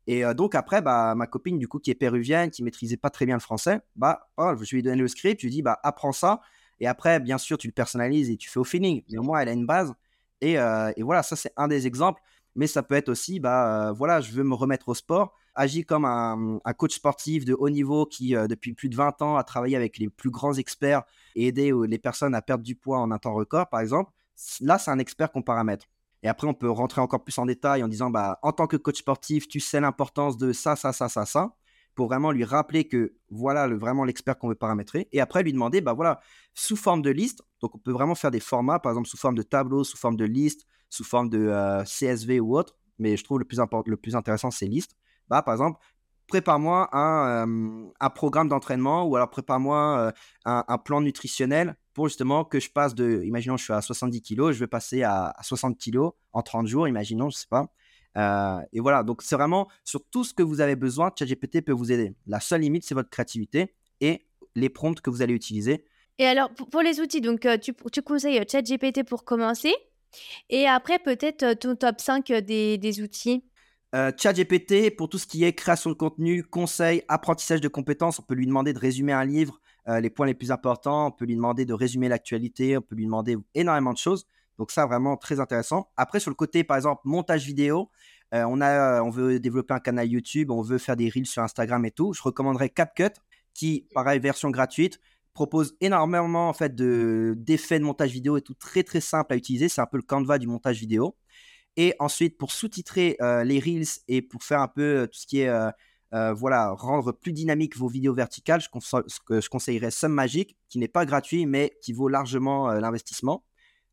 Et euh, donc après, bah, ma copine, du coup, qui est péruvienne, qui maîtrisait pas très bien le français, bah, oh, je lui ai donné le script, je lui ai dit, bah, apprends ça. Et après, bien sûr, tu le personnalises et tu fais au feeling. Mais au moins, elle a une base. Et, euh, voilà, ça, c'est un des exemples. Mais ça peut être aussi, bah, voilà, je veux me remettre au sport. Agis comme un, coach sportif de haut niveau qui, euh, depuis plus de 20 ans, a travaillé avec les plus grands experts et aidé les personnes à perdre du poids en un temps record, par exemple. Là, c'est un expert qu'on paramètre. Et après, on peut rentrer encore plus en détail en disant, bah, en tant que coach sportif, tu sais l'importance de ça, ça, ça, ça, ça pour vraiment lui rappeler que voilà vraiment l'expert qu'on veut paramétrer. Et après, lui demander, bah voilà, sous forme de liste, donc on peut vraiment faire des formats, par exemple sous forme de tableau, sous forme de liste, sous forme de euh, CSV ou autre. Mais je trouve le plus, le plus intéressant, c'est liste. Bah, par exemple, prépare-moi un, un, programme d'entraînement ou alors prépare-moi un, plan nutritionnel pour justement que je passe de, imaginons je suis à 70 kg, je vais passer à, à 60 kg en 30 jours, imaginons, je sais pas. Et voilà, donc c'est vraiment sur tout ce que vous avez besoin, ChatGPT peut vous aider. La seule limite, c'est votre créativité et les prompts que vous allez utiliser. Et alors, pour, les outils, donc tu, tu conseilles ChatGPT pour commencer. Et après, peut-être ton top 5 des, des outils? ChatGPT, pour tout ce qui est création de contenu, conseil, apprentissage de compétences, on peut lui demander de résumer un livre les points les plus importants. On peut lui demander de résumer l'actualité. On peut lui demander énormément de choses. Donc ça, vraiment très intéressant. Après, sur le côté, par exemple, montage vidéo, on, a, on veut développer un canal YouTube, on veut faire des reels sur Instagram et tout. Je recommanderais CapCut, qui, pareil, version gratuite, propose énormément en fait de d'effets de montage vidéo et tout très très simple à utiliser. C'est un peu le Canva du montage vidéo. Et ensuite, pour sous-titrer euh, les reels et pour faire un peu euh, tout ce qui est euh, voilà rendre plus dynamique vos vidéos verticales, je, conseillerais Sum Magic, qui n'est pas gratuit mais qui vaut largement l'investissement.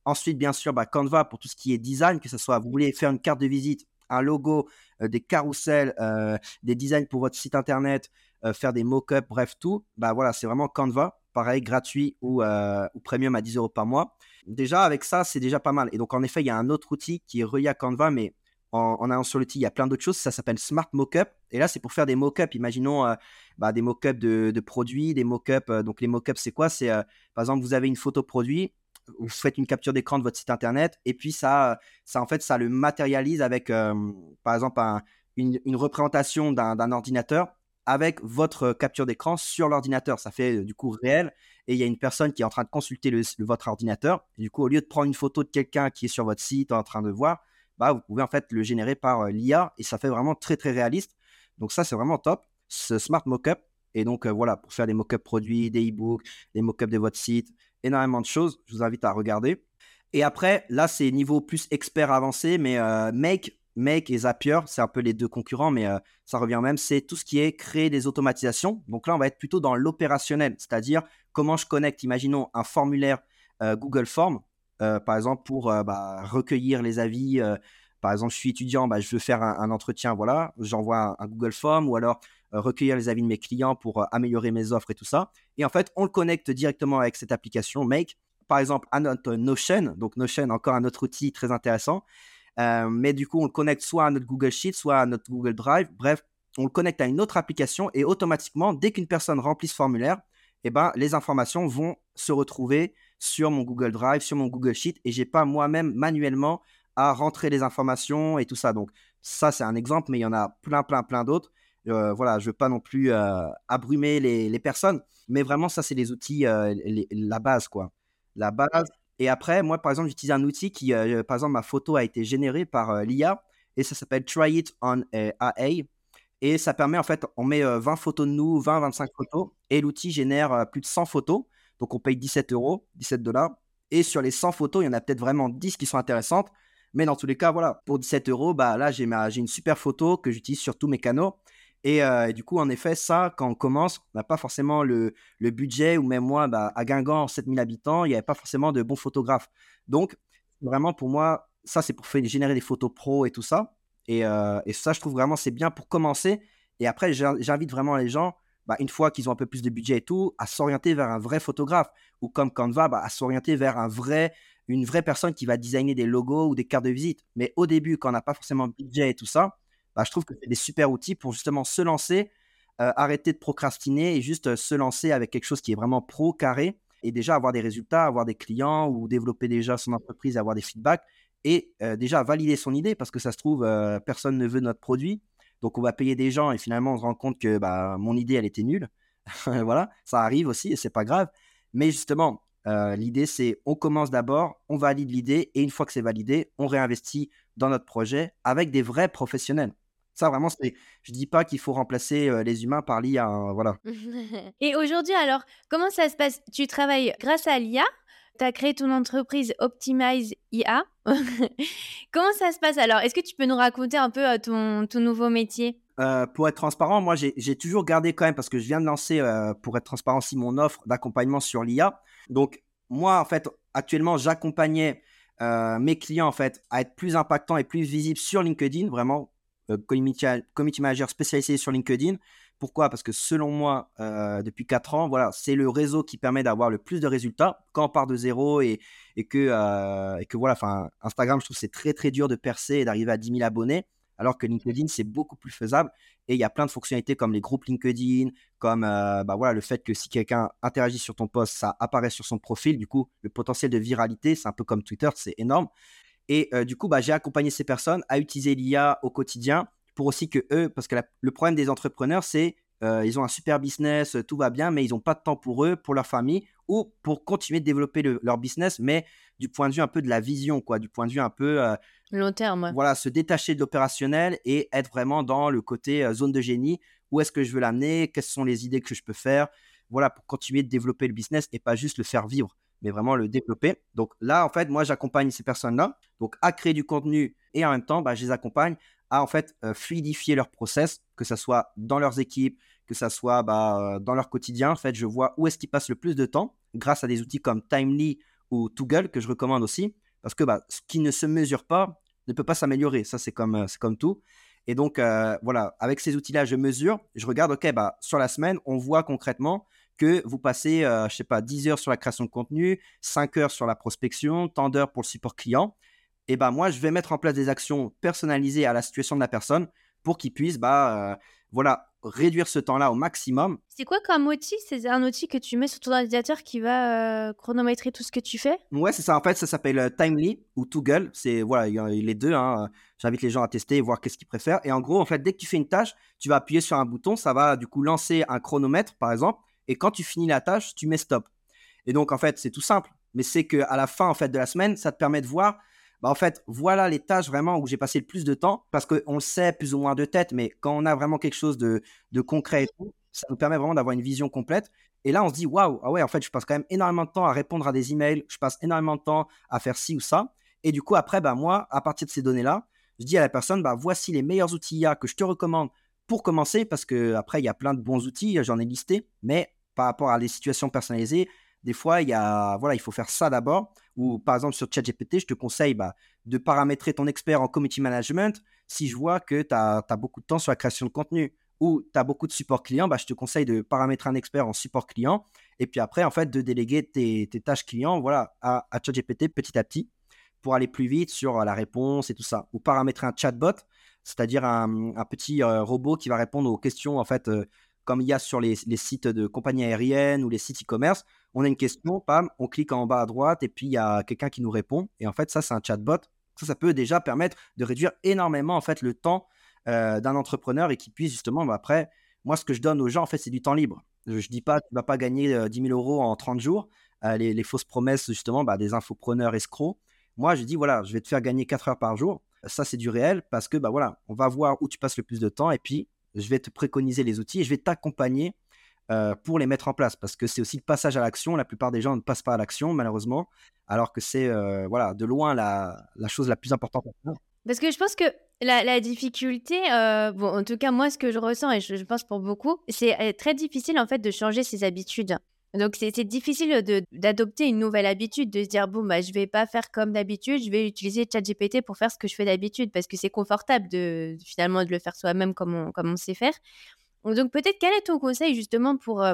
Ensuite, bien sûr, bah, Canva pour tout ce qui est design, que ce soit vous voulez faire une carte de visite, un logo, des carousels, des designs pour votre site internet, faire des mock-ups, bref tout. Bah voilà, c'est vraiment Canva pareil, gratuit ou, ou premium à 10 euros par mois. Déjà, avec ça, c'est déjà pas mal. Et donc, en effet, il y a un autre outil qui est relié à Canva, mais en, allant sur l'outil, il y a plein d'autres choses. Ça s'appelle Smart Mockup. Et là, c'est pour faire des mockups. Imaginons euh, bah, des mockups de, produits, des mockups. Euh, donc, les mockups, c'est quoi? C'est, par exemple, vous avez une photo produit, vous faites une capture d'écran de votre site internet, et puis ça, ça en fait, ça le matérialise avec, par exemple, une, une, représentation d'un ordinateur avec votre capture d'écran sur l'ordinateur. Ça fait du coup réel et il y a une personne qui est en train de consulter votre ordinateur. du coup, au lieu de prendre une photo de quelqu'un qui est sur votre site en train de voir, bah, vous pouvez en fait le générer par l'IA et ça fait vraiment très très réaliste. Donc ça, c'est vraiment top. Ce Smart Mockup. Et donc voilà, pour faire des mockups produits, des e-books, des mockups de votre site, énormément de choses. Je vous invite à regarder. Et après, là, c'est niveau plus expert avancé, mais Make Make et Zapier, c'est un peu les deux concurrents, mais euh, ça revient même. C'est tout ce qui est créer des automatisations. Donc là, on va être plutôt dans l'opérationnel, c'est-à-dire comment je connecte, imaginons, un formulaire euh, Google Form, euh, par exemple, pour bah, recueillir les avis. par exemple, je suis étudiant, bah, je veux faire un, entretien, voilà, j'envoie un, Google Form ou alors recueillir les avis de mes clients pour améliorer mes offres et tout ça. Et en fait, on le connecte directement avec cette application Make, par exemple, à notre Notion. Donc Notion, encore un autre outil très intéressant. Euh, mais du coup, on le connecte soit à notre Google Sheet, soit à notre Google Drive. Bref, on le connecte à une autre application et automatiquement, dès qu'une personne remplit ce formulaire, eh ben, les informations vont se retrouver sur mon Google Drive, sur mon Google Sheet et j'ai pas moi-même manuellement à rentrer les informations et tout ça. Donc ça, c'est un exemple, mais il y en a plein, plein, plein d'autres. Euh, voilà, je veux pas non plus euh, abrumer les, les, personnes, mais vraiment, ça, c'est les outils, la base, quoi. La base, et après, moi, par exemple, j'utilise un outil qui, euh, par exemple, ma photo a été générée par euh, l'IA et ça s'appelle Try It on AI. Et ça permet, en fait, on met 20 euh, photos de nous, 20, 25 photos, et l'outil génère plus de 100 photos. Donc, on paye 17 euros, 17 dollars. Et sur les 100 photos, il y en a peut-être vraiment 10 qui sont intéressantes. Mais dans tous les cas, voilà, pour 17 euros, bah, là, j'ai une super photo que j'utilise sur tous mes canaux. Euh, et, du coup, en effet, ça, quand on commence, on n'a pas forcément le, budget, ou même moi, bah, à Guingamp, 7000 habitants, il n'y avait pas forcément de bons photographes. Donc, vraiment, pour moi, ça, c'est pour faire, générer des photos pro et tout ça. Et, euh, ça, je trouve vraiment, c'est bien pour commencer. Et après, j'invite vraiment les gens, bah, une fois qu'ils ont un peu plus de budget et tout, à s'orienter vers un vrai photographe. Ou comme Canva, bah, à s'orienter vers un vrai, une vraie personne qui va designer des logos ou des cartes de visite. Mais au début, quand on n'a pas forcément de budget et tout ça, bah, je trouve que c'est des super outils pour justement se lancer, euh, arrêter de procrastiner et juste euh, se lancer avec quelque chose qui est vraiment pro, carré, et déjà avoir des résultats, avoir des clients ou développer déjà son entreprise, avoir des feedbacks et euh, déjà valider son idée parce que ça se trouve, personne ne veut notre produit. Donc on va payer des gens et finalement on se rend compte que bah, mon idée elle était nulle. <laughs> voilà, ça arrive aussi et c'est pas grave. Mais justement, l'idée c'est on commence d'abord, on valide l'idée et une fois que c'est validé, on réinvestit dans notre projet avec des vrais professionnels. Ça, vraiment, c'est. Je dis pas qu'il faut remplacer les humains par l'IA. Hein, voilà. <laughs> Et aujourd'hui, alors, comment ça se passe? Tu travailles grâce à l'IA tu as créé ton entreprise Optimize IA. <laughs> comment ça se passe alors? Est-ce que tu peux nous raconter un peu ton, ton nouveau métier? Pour être transparent, moi j'ai toujours gardé quand même, parce que je viens de lancer, pour être transparent, aussi mon offre d'accompagnement sur l'IA. Donc, moi, en fait, actuellement, j'accompagnais mes clients en fait à être plus impactants et plus visibles sur LinkedIn, vraiment euh, community, manager spécialisé sur LinkedIn. Pourquoi? Parce que selon moi, euh, depuis 4 ans, voilà, c'est le réseau qui permet d'avoir le plus de résultats quand on part de zéro et, euh, que voilà, Instagram, je trouve c'est très très dur de percer et d'arriver à 10 000 abonnés, alors que LinkedIn, c'est beaucoup plus faisable. Et il y a plein de fonctionnalités comme les groupes LinkedIn, comme bah voilà, le fait que si quelqu'un interagit sur ton post, ça apparaît sur son profil. Du coup, le potentiel de viralité, c'est un peu comme Twitter, c'est énorme. Et euh, du coup, bah, j'ai accompagné ces personnes à utiliser l'IA au quotidien pour aussi que eux, parce que le problème des entrepreneurs, c'est euh, ils ont un super business, tout va bien, mais ils n'ont pas de temps pour eux, pour leur famille ou pour continuer de développer leur business, mais du point de vue un peu de la vision, quoi, du point de vue un peu long terme. Voilà, se détacher de l'opérationnel et être vraiment dans le côté zone de génie. Où est-ce que je veux l'amener? Quelles sont les idées que je peux faire? Voilà, pour continuer de développer le business et pas juste le faire vivre mais vraiment le développer. Donc là, en fait, moi, j'accompagne ces personnes-là donc à créer du contenu et en même temps, bah, je les accompagne à en fait euh, fluidifier leur process, que ce soit dans leurs équipes, que ce soit bah, dans leur quotidien. En fait, je vois où est-ce qu'ils passent le plus de temps grâce à des outils comme Timely ou Toggle que je recommande aussi, parce que bah, ce qui ne se mesure pas ne peut pas s'améliorer. Ça, c'est comme, euh, c'est comme tout. Et donc, euh, voilà, avec ces outils-là, je mesure, je regarde, OK, bah, sur la semaine, on voit concrètement que vous passez, je euh, je sais pas, 10 heures sur la création de contenu, 5 heures sur la prospection, tant d'heures pour le support client. Et ben moi, je vais mettre en place des actions personnalisées à la situation de la personne pour qu'il puisse, bah, euh, voilà, réduire ce temps-là au maximum. C'est quoi comme outil? C'est un outil que tu mets sur ton ordinateur qui va euh, chronométrer tout ce que tu fais? Ouais, c'est ça. En fait, ça s'appelle Timely ou Toggle. C'est voilà, il y a les deux. Hein. J'invite les gens à tester et voir qu'est-ce qu'ils préfèrent. Et en gros, en fait, dès que tu fais une tâche, tu vas appuyer sur un bouton, ça va du coup lancer un chronomètre, par exemple. Et quand tu finis la tâche, tu mets stop. Et donc, en fait, c'est tout simple. Mais c'est qu'à la fin en fait, de la semaine, ça te permet de voir, bah, en fait, voilà les tâches vraiment où j'ai passé le plus de temps. Parce qu'on le sait plus ou moins de tête, mais quand on a vraiment quelque chose de, concret ça nous permet vraiment d'avoir une vision complète. Et là, on se dit, waouh, ah ouais, en fait, je passe quand même énormément de temps à répondre à des emails, je passe énormément de temps à faire ci ou ça. Et du coup, après, bah, moi, à partir de ces données-là, je dis à la personne, bah, voici les meilleurs outils IA que je te recommande pour commencer, parce que après, il y a plein de bons outils, j'en ai listé, mais par rapport à des situations personnalisées, des fois, il, y a, voilà, il faut faire ça d'abord. Ou par exemple, sur ChatGPT, je te conseille bah, de paramétrer ton expert en community management si je vois que tu as, beaucoup de temps sur la création de contenu ou tu as beaucoup de support client, bah, je te conseille de paramétrer un expert en support client et puis après, en fait, de déléguer tes, tâches clients voilà, à, à ChatGPT petit à petit pour aller plus vite sur la réponse et tout ça. Ou paramétrer un chatbot, c'est-à-dire un, petit euh, robot qui va répondre aux questions en fait euh, comme il y a sur les, sites de compagnies aériennes ou les sites e-commerce, on a une question, pam, on clique en bas à droite et puis il y a quelqu'un qui nous répond. Et en fait, ça, c'est un chatbot. Ça, ça peut déjà permettre de réduire énormément en fait le temps euh, d'un entrepreneur et qui puisse justement, bah, après, moi, ce que je donne aux gens, en fait, c'est du temps libre. Je ne dis pas, tu ne vas pas gagner 10 euh, 000 euros en 30 jours. Euh, les, fausses promesses, justement, bah, des infopreneurs escrocs. Moi, je dis, voilà, je vais te faire gagner 4 heures par jour. Ça, c'est du réel parce que, bah, voilà, on va voir où tu passes le plus de temps et puis je vais te préconiser les outils et je vais t'accompagner euh, pour les mettre en place parce que c'est aussi le passage à l'action. La plupart des gens ne passent pas à l'action, malheureusement, alors que c'est euh, voilà, de loin la, chose la plus importante Parce que je pense que la, difficulté, euh, bon, en tout cas, moi, ce que je ressens, et je, je pense pour beaucoup, c'est très difficile en fait de changer ses habitudes. Donc, c'est difficile d'adopter une nouvelle habitude, de se dire, bon, bah, je vais pas faire comme d'habitude, je vais utiliser ChatGPT pour faire ce que je fais d'habitude, parce que c'est confortable de finalement de le faire soi-même comme on, comme on sait faire. Donc, peut-être, quel est ton conseil justement pour, euh,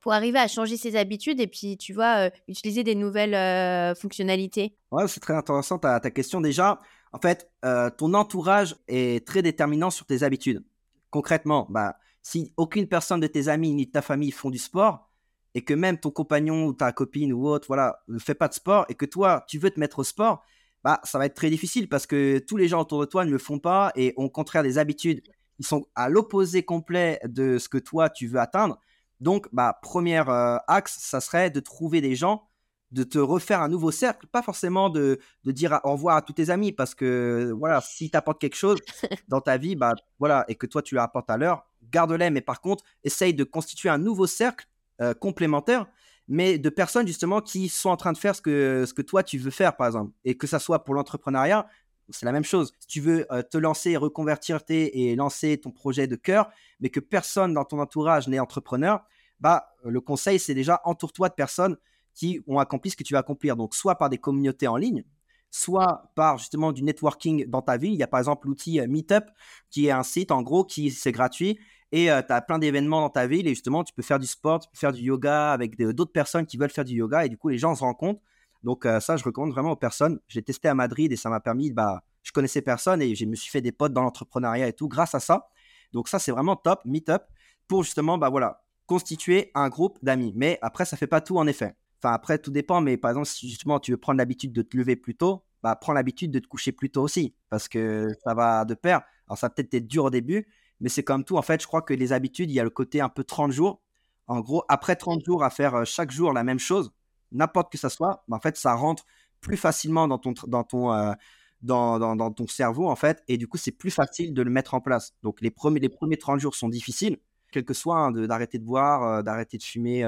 pour arriver à changer ses habitudes et puis, tu vois, euh, utiliser des nouvelles euh, fonctionnalités? Ouais, c'est très intéressant ta, ta, question. Déjà, en fait, ton entourage est très déterminant sur tes habitudes. Concrètement, bah, si aucune personne de tes amis ni de ta famille font du sport, et que même ton compagnon ou ta copine ou autre, voilà, ne fait pas de sport et que toi, tu veux te mettre au sport, bah, ça va être très difficile parce que tous les gens autour de toi ne le font pas et ont au contraire des habitudes qui sont à l'opposé complet de ce que toi, tu veux atteindre. Donc, bah, premier euh, axe, ça serait de trouver des gens, de te refaire un nouveau cercle, pas forcément de, de dire au revoir à tous tes amis parce que, voilà, si tu apportes quelque chose <laughs> dans ta vie, bah, voilà, et que toi, tu leur apportes à l'heure, garde-les, mais par contre, essaye de constituer un nouveau cercle euh, complémentaires, mais de personnes justement qui sont en train de faire ce que, ce que toi tu veux faire, par exemple. Et que ça soit pour l'entrepreneuriat, c'est la même chose. Si tu veux euh, te lancer, reconvertir et lancer ton projet de cœur, mais que personne dans ton entourage n'est entrepreneur, bah, le conseil, c'est déjà entoure-toi de personnes qui ont accompli ce que tu vas accomplir. Donc, soit par des communautés en ligne, soit par justement du networking dans ta ville. Il y a par exemple l'outil euh, Meetup, qui est un site en gros qui c'est gratuit et tu as plein d'événements dans ta ville et justement tu peux faire du sport, faire du yoga avec d'autres personnes qui veulent faire du yoga et du coup les gens se rencontrent. Donc ça, je recommande vraiment aux personnes. J'ai testé à Madrid et ça m'a permis, bah, je connaissais personne et je me suis fait des potes dans l'entrepreneuriat et tout grâce à ça. Donc ça, c'est vraiment top, Meetup, pour justement, bah voilà, constituer un groupe d'amis. Mais après, ça fait pas tout en effet. Enfin, après, tout dépend. Mais par exemple, si justement tu veux prendre l'habitude de te lever plus tôt, bah, prends l'habitude de te coucher plus tôt aussi. Parce que ça va de pair. Alors, ça peut-être être dur au début, Mais c'est comme tout. En fait, je crois que les habitudes, il y a le côté un peu 30 jours. En gros, après 30 jours à faire chaque jour la même chose, n'importe que ça soit, bah, en fait, ça rentre plus facilement dans ton, dans ton, dans, dans, ton cerveau, en fait. Et du coup, c'est plus facile de le mettre en place. Donc, les premiers, les premiers 30 jours sont difficiles, quel que soit, hein, d'arrêter de, boire, d'arrêter de fumer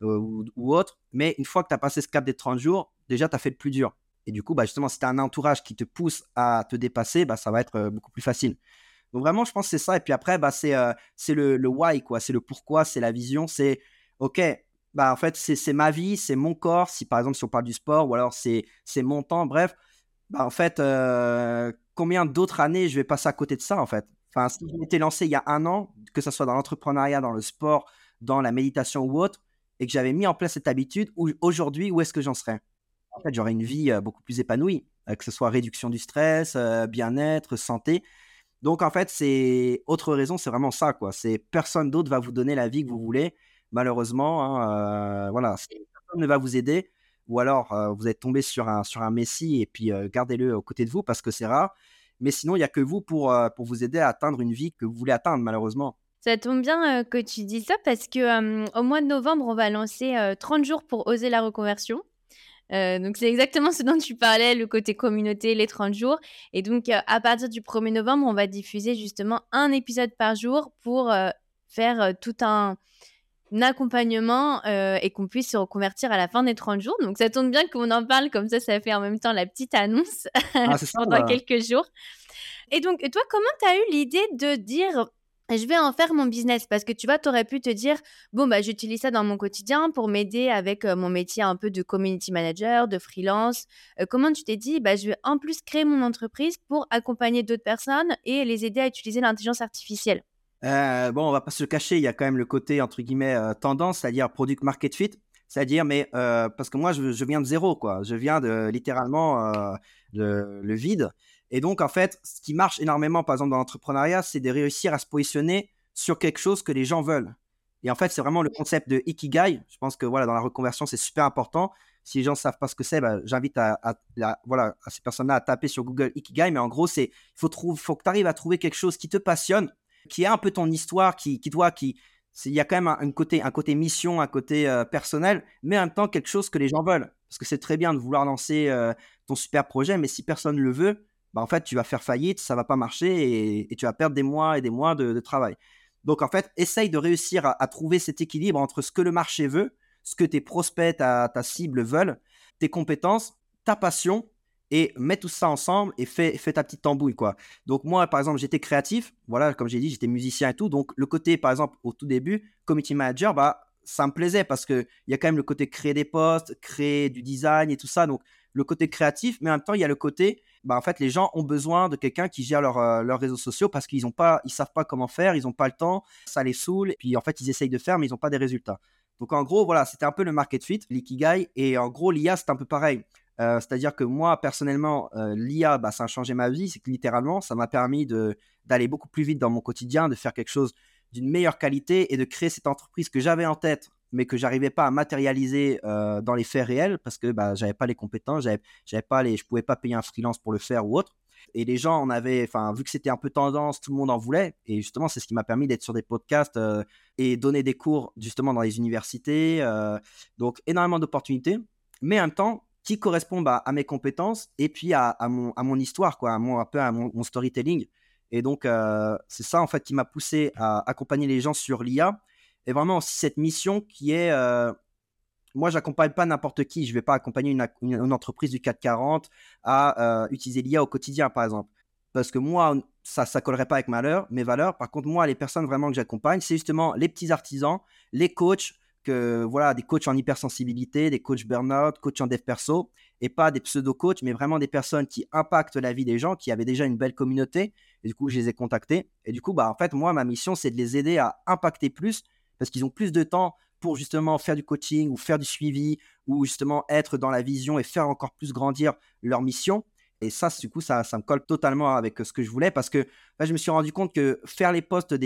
ou, ou, autre. Mais une fois que tu as passé ce cap des 30 jours, déjà, tu as fait le plus dur. Et du coup, bah, justement, si tu as un entourage qui te pousse à te dépasser, bah, ça va être beaucoup plus facile. Donc vraiment, je pense que c'est ça. Et puis après, bah, c'est c'est le, why, quoi. C'est le pourquoi, c'est la vision. C'est, OK, bah, en fait, c'est ma vie, c'est mon corps. Si par exemple, si on parle du sport, ou alors c'est mon temps, bref, bah, en fait, combien d'autres années je vais passer à côté de ça, en fait? Enfin, si je m'étais lancé il y a un an, que ce soit dans l'entrepreneuriat, dans le sport, dans la méditation ou autre, et que j'avais mis en place cette habitude, aujourd'hui, où est-ce que j'en serais? En fait, j'aurais une vie beaucoup plus épanouie, que ce soit réduction du stress, bien-être, santé. Donc, en fait, c'est autre raison, c'est vraiment ça, quoi. C'est personne d'autre va vous donner la vie que vous voulez. Malheureusement, hein, euh, voilà, personne ne va vous aider. Ou alors, euh, vous êtes tombé sur un, sur un Messi et puis euh, gardez-le aux côtés de vous parce que c'est rare. Mais sinon, il n'y a que vous pour, pour vous aider à atteindre une vie que vous voulez atteindre, malheureusement. Ça tombe bien que tu dis ça parce que au mois de novembre, on va lancer 30 jours pour oser la reconversion. Euh, donc c'est exactement ce dont tu parlais, le côté communauté, les 30 jours. Et donc euh, à partir du 1er novembre, on va diffuser justement un épisode par jour pour euh, faire tout un, accompagnement et qu'on puisse se reconvertir à la fin des 30 jours. Donc ça tombe bien qu'on en parle comme ça, ça fait en même temps la petite annonce ah, <laughs> pendant quelques jours. Et donc toi, comment tu as eu l'idée de dire je vais en faire mon business parce que tu vois, tu aurais pu te dire, bon, bah, j'utilise ça dans mon quotidien pour m'aider avec mon métier un peu de community manager, de freelance. comment tu t'es dit, bah, je vais en plus créer mon entreprise pour accompagner d'autres personnes et les aider à utiliser l'intelligence artificielle? Bon, on va pas se le cacher, il y a quand même le côté, entre guillemets, tendance, c'est-à-dire product market fit. C'est-à-dire, mais parce que moi, je, viens de zéro, quoi. Je viens de littéralement le vide. Et donc, en fait, ce qui marche énormément, par exemple, dans l'entrepreneuriat, c'est de réussir à se positionner sur quelque chose que les gens veulent. Et en fait, c'est vraiment le concept de Ikigai. Je pense que voilà, dans la reconversion, c'est super important. Si les gens ne savent pas ce que c'est, bah, j'invite à, voilà, à ces personnes-là à taper sur Google Ikigai. Mais en gros, c'est il faut, que tu arrives à trouver quelque chose qui te passionne, qui est un peu ton histoire, qui, qui qui, il y a quand même un, côté, un côté mission, un côté euh, personnel, mais en même temps quelque chose que les gens veulent. Parce que c'est très bien de vouloir lancer euh, ton super projet, mais si personne ne le veut, bah, en fait, tu vas faire faillite, ça va pas marcher et, tu vas perdre des mois et des mois de, travail. Donc, en fait, essaye de réussir à, trouver cet équilibre entre ce que le marché veut, ce que tes prospects, ta, ta cible veulent, tes compétences, ta passion, et mets tout ça ensemble et fais, fais ta petite tambouille, quoi. Donc, moi, par exemple, j'étais créatif, voilà, comme j'ai dit, j'étais musicien et tout. Donc, le côté, par exemple, au tout début, committee manager, bah, ça me plaisait parce qu'il y a quand même le côté créer des postes, créer du design et tout ça. Donc, le côté créatif, mais en même temps, il y a le côté bah, en fait, les gens ont besoin de quelqu'un qui gère euh, leurs réseaux sociaux parce qu'ils ont pas, savent pas comment faire, ils n'ont pas le temps, ça les saoule. Et puis en fait, ils essayent de faire, mais ils n'ont pas des résultats. Donc en gros, voilà, c'était un peu le market fit, l'ikigai. Et en gros, l'IA, c'est un peu pareil. Euh, c'est-à-dire que moi, personnellement, euh, l'IA, bah, ça a changé ma vie. C'est que littéralement, ça m'a permis d'aller beaucoup plus vite dans mon quotidien, de faire quelque chose d'une meilleure qualité et de créer cette entreprise que j'avais en tête mais que j'arrivais pas à matérialiser euh, dans les faits réels parce que bah, j'avais pas les compétences, j'avais, j'avais pas les, je pouvais pas payer un freelance pour le faire ou autre. Et les gens en avaient, enfin, vu que c'était un peu tendance, tout le monde en voulait. Et justement, c'est ce qui m'a permis d'être sur des podcasts euh, et donner des cours justement dans les universités. Euh, donc, énormément d'opportunités, mais en même temps, qui correspondent bah, à mes compétences et puis à, à, mon, à mon histoire, quoi, à mon, un peu à mon storytelling. Et donc, c'est ça en fait qui m'a poussé à accompagner les gens sur l'IA et vraiment cette mission qui est euh, moi, j'accompagne pas n'importe qui. Je vais pas accompagner une, entreprise du 440 à euh, utiliser l'IA au quotidien, par exemple. Parce que moi, ça ne collerait pas avec ma mes valeurs. Par contre, moi, les personnes vraiment que j'accompagne, c'est justement les petits artisans, les coachs, que, voilà, des coachs en hypersensibilité, des coachs burn-out, coachs en dev perso, et pas des pseudo-coachs, mais vraiment des personnes qui impactent la vie des gens, qui avaient déjà une belle communauté. Et du coup, je les ai contactés. Et du coup, bah, en fait, moi, ma mission, c'est de les aider à impacter plus parce qu'ils ont plus de temps pour justement faire du coaching ou faire du suivi ou justement être dans la vision et faire encore plus grandir leur mission. Et ça, du coup, ça, me colle totalement avec ce que je voulais parce que bah, je me suis rendu compte que faire les postes,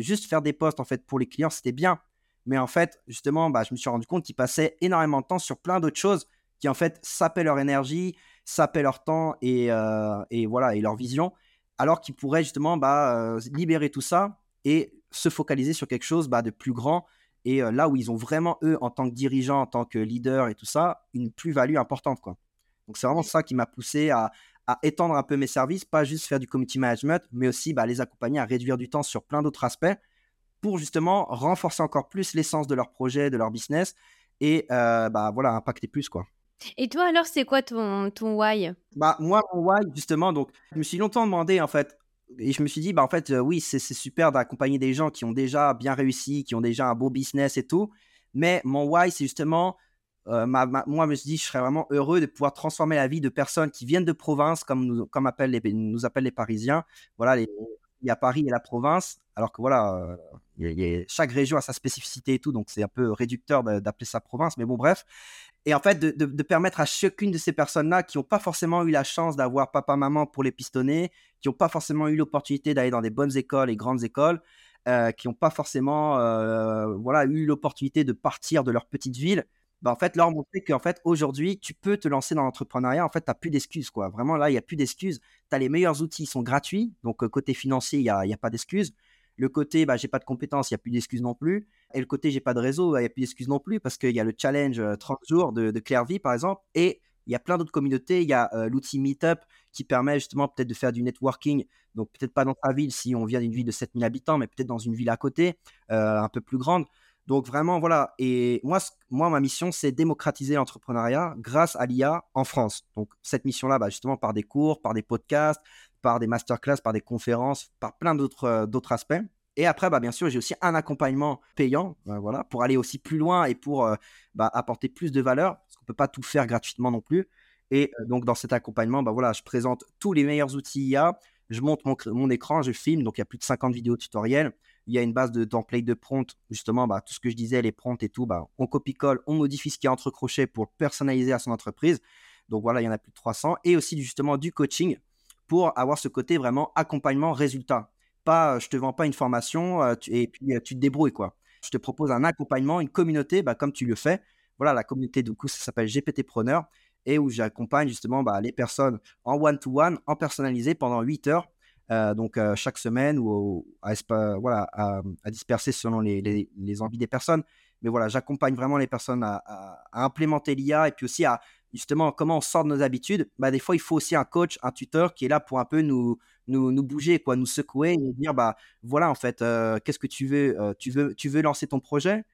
juste faire des postes en fait pour les clients, c'était bien. Mais en fait, justement, bah, je me suis rendu compte qu'ils passaient énormément de temps sur plein d'autres choses qui en fait sapaient leur énergie, sapaient leur temps et, euh, voilà et leur vision alors qu'ils pourraient justement bah, libérer tout ça et se focaliser sur quelque chose bah, de plus grand et là où ils ont vraiment, eux, en tant que dirigeants, en tant que leaders et tout ça, une plus-value importante. Quoi. Donc c'est vraiment ça qui m'a poussé à, étendre un peu mes services, pas juste faire du community management, mais aussi bah, les accompagner à réduire du temps sur plein d'autres aspects pour justement renforcer encore plus l'essence de leur projet, de leur business et bah, voilà, impacter plus. quoi. Et toi alors, c'est quoi ton, ton why? Bah, Moi, mon why, justement, donc, je me suis longtemps demandé, en fait, et je me suis dit, bah, en fait, oui, c'est super d'accompagner des gens qui ont déjà bien réussi, qui ont déjà un beau business et tout. Mais mon why, c'est justement, moi, je me suis dit, je serais vraiment heureux de pouvoir transformer la vie de personnes qui viennent de province, comme nous, comme appellent les, nous appellent les Parisiens. Voilà, il y a Paris et la province, alors que voilà, chaque région a sa spécificité et tout, donc c'est un peu réducteur d'appeler ça province, mais bon, bref. Et en fait, de, permettre à chacune de ces personnes-là qui n'ont pas forcément eu la chance d'avoir papa, maman pour les pistonner, qui n'ont pas forcément eu l'opportunité d'aller dans des bonnes écoles et grandes écoles, euh, qui n'ont pas forcément euh, voilà, eu l'opportunité de partir de leur petite ville, bah, en fait, leur montrer qu'en fait, aujourd'hui, tu peux te lancer dans l'entrepreneuriat. En fait, tu n'as plus d'excuses. quoi. Vraiment, là, il n'y a plus d'excuses. Tu as les meilleurs outils, ils sont gratuits. Donc, euh, côté financier, il n'y a, a, pas d'excuses. Le côté, bah, j'ai pas de compétences, il n'y a plus d'excuses non plus. Et le côté, j'ai pas de réseau, il n'y a plus d'excuses non plus parce qu'il y a le challenge 30 euh, jours de, de par exemple. Et il y a plein d'autres communautés. Il y a euh, l'outil Meetup qui permet justement peut-être de faire du networking. Donc, peut-être pas dans ta ville si on vient d'une ville de 7000 habitants, mais peut-être dans une ville à côté, euh, un peu plus grande. Donc, vraiment, voilà. Et moi, moi ma mission, c'est démocratiser l'entrepreneuriat grâce à l'IA en France. Donc, cette mission-là, bah, justement, par des cours, par des podcasts, par des masterclass, par des conférences, par plein d'autres d'autres aspects. Et après, bah, bien sûr, j'ai aussi un accompagnement payant euh, voilà, pour aller aussi plus loin et pour euh, bah, apporter plus de valeur, parce qu'on ne peut pas tout faire gratuitement non plus. Et euh, donc, dans cet accompagnement, bah, voilà, je présente tous les meilleurs outils IA, je monte mon, mon écran, je filme, donc il y a plus de 50 vidéos tutoriels. Il y a une base de template de prompt, justement, bah, tout ce que je disais, les prompts et tout, bah, on copie-colle, on modifie ce qui est entre crochets pour personnaliser à son entreprise. Donc voilà, il y en a plus de 300. Et aussi justement du coaching pour avoir ce côté vraiment accompagnement résultat pas, je te vends pas une formation et puis tu te débrouilles quoi. Je te propose un accompagnement, une communauté, bah, comme tu le fais. Voilà, la communauté du coup, ça s'appelle GPT Preneur et où j'accompagne justement bah, les personnes en one-to-one, en personnalisé pendant 8 heures. donc chaque semaine ou à, voilà, à, disperser selon les, les, envies des personnes. Mais voilà, j'accompagne vraiment les personnes à, à implémenter l'IA et puis aussi à justement comment on sort de nos habitudes. Bah, des fois, il faut aussi un coach, un tuteur qui est là pour un peu nous, nous, bouger, quoi, nous secouer, nous dire bah voilà en fait, euh, qu'est-ce que tu veux, euh, tu veux, tu veux lancer ton projet,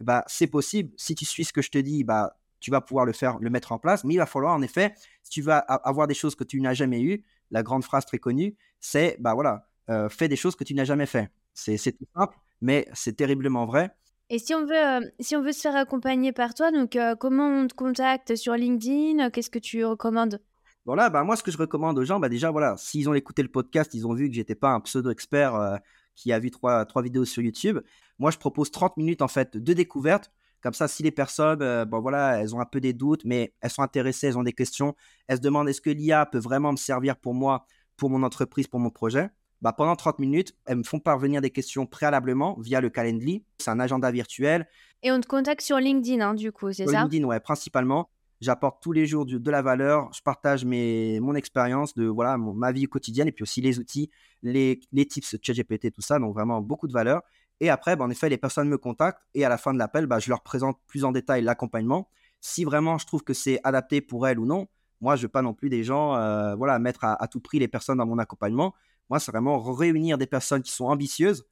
bah c'est possible. Si tu suis ce que je te dis, bah tu vas pouvoir le faire, le mettre en place. Mais il va falloir en effet, si tu vas avoir des choses que tu n'as jamais eues, la grande phrase très connue, c'est bah voilà, euh, fais des choses que tu n'as jamais fait. C'est tout simple, mais c'est terriblement vrai. Et si on veut, si on veut se faire accompagner par toi, donc comment on te contacte sur LinkedIn? Qu'est-ce que tu recommandes? Voilà, bah, moi, ce que je recommande aux gens, bah, déjà, voilà, s'ils ont écouté le podcast, ils ont vu que j'étais pas un pseudo-expert euh, qui a vu trois, trois vidéos sur YouTube. Moi, je propose 30 minutes, en fait, de découverte. Comme ça, si les personnes, euh, voilà, elles ont un peu des doutes, mais elles sont intéressées, elles ont des questions, elles se demandent est-ce que l'IA peut vraiment me servir pour moi, pour mon entreprise, pour mon projet? Bah, pendant 30 minutes, elles me font parvenir des questions préalablement via le Calendly. C'est un agenda virtuel. Et on te contacte sur LinkedIn, hein, du coup, c'est ça? LinkedIn, ouais, principalement. J'apporte tous les jours de, la valeur. Je partage mes, mon expérience de voilà ma vie quotidienne et puis aussi les outils, les, les tips ChatGPT, tout ça. Donc vraiment beaucoup de valeur. Et après, bah, en effet, les personnes me contactent et à la fin de l'appel, bah, je leur présente plus en détail l'accompagnement. Si vraiment je trouve que c'est adapté pour elles ou non, moi, je ne veux pas non plus des gens euh, voilà, mettre à, tout prix les personnes dans mon accompagnement. Moi, c'est vraiment réunir des personnes qui sont ambitieuses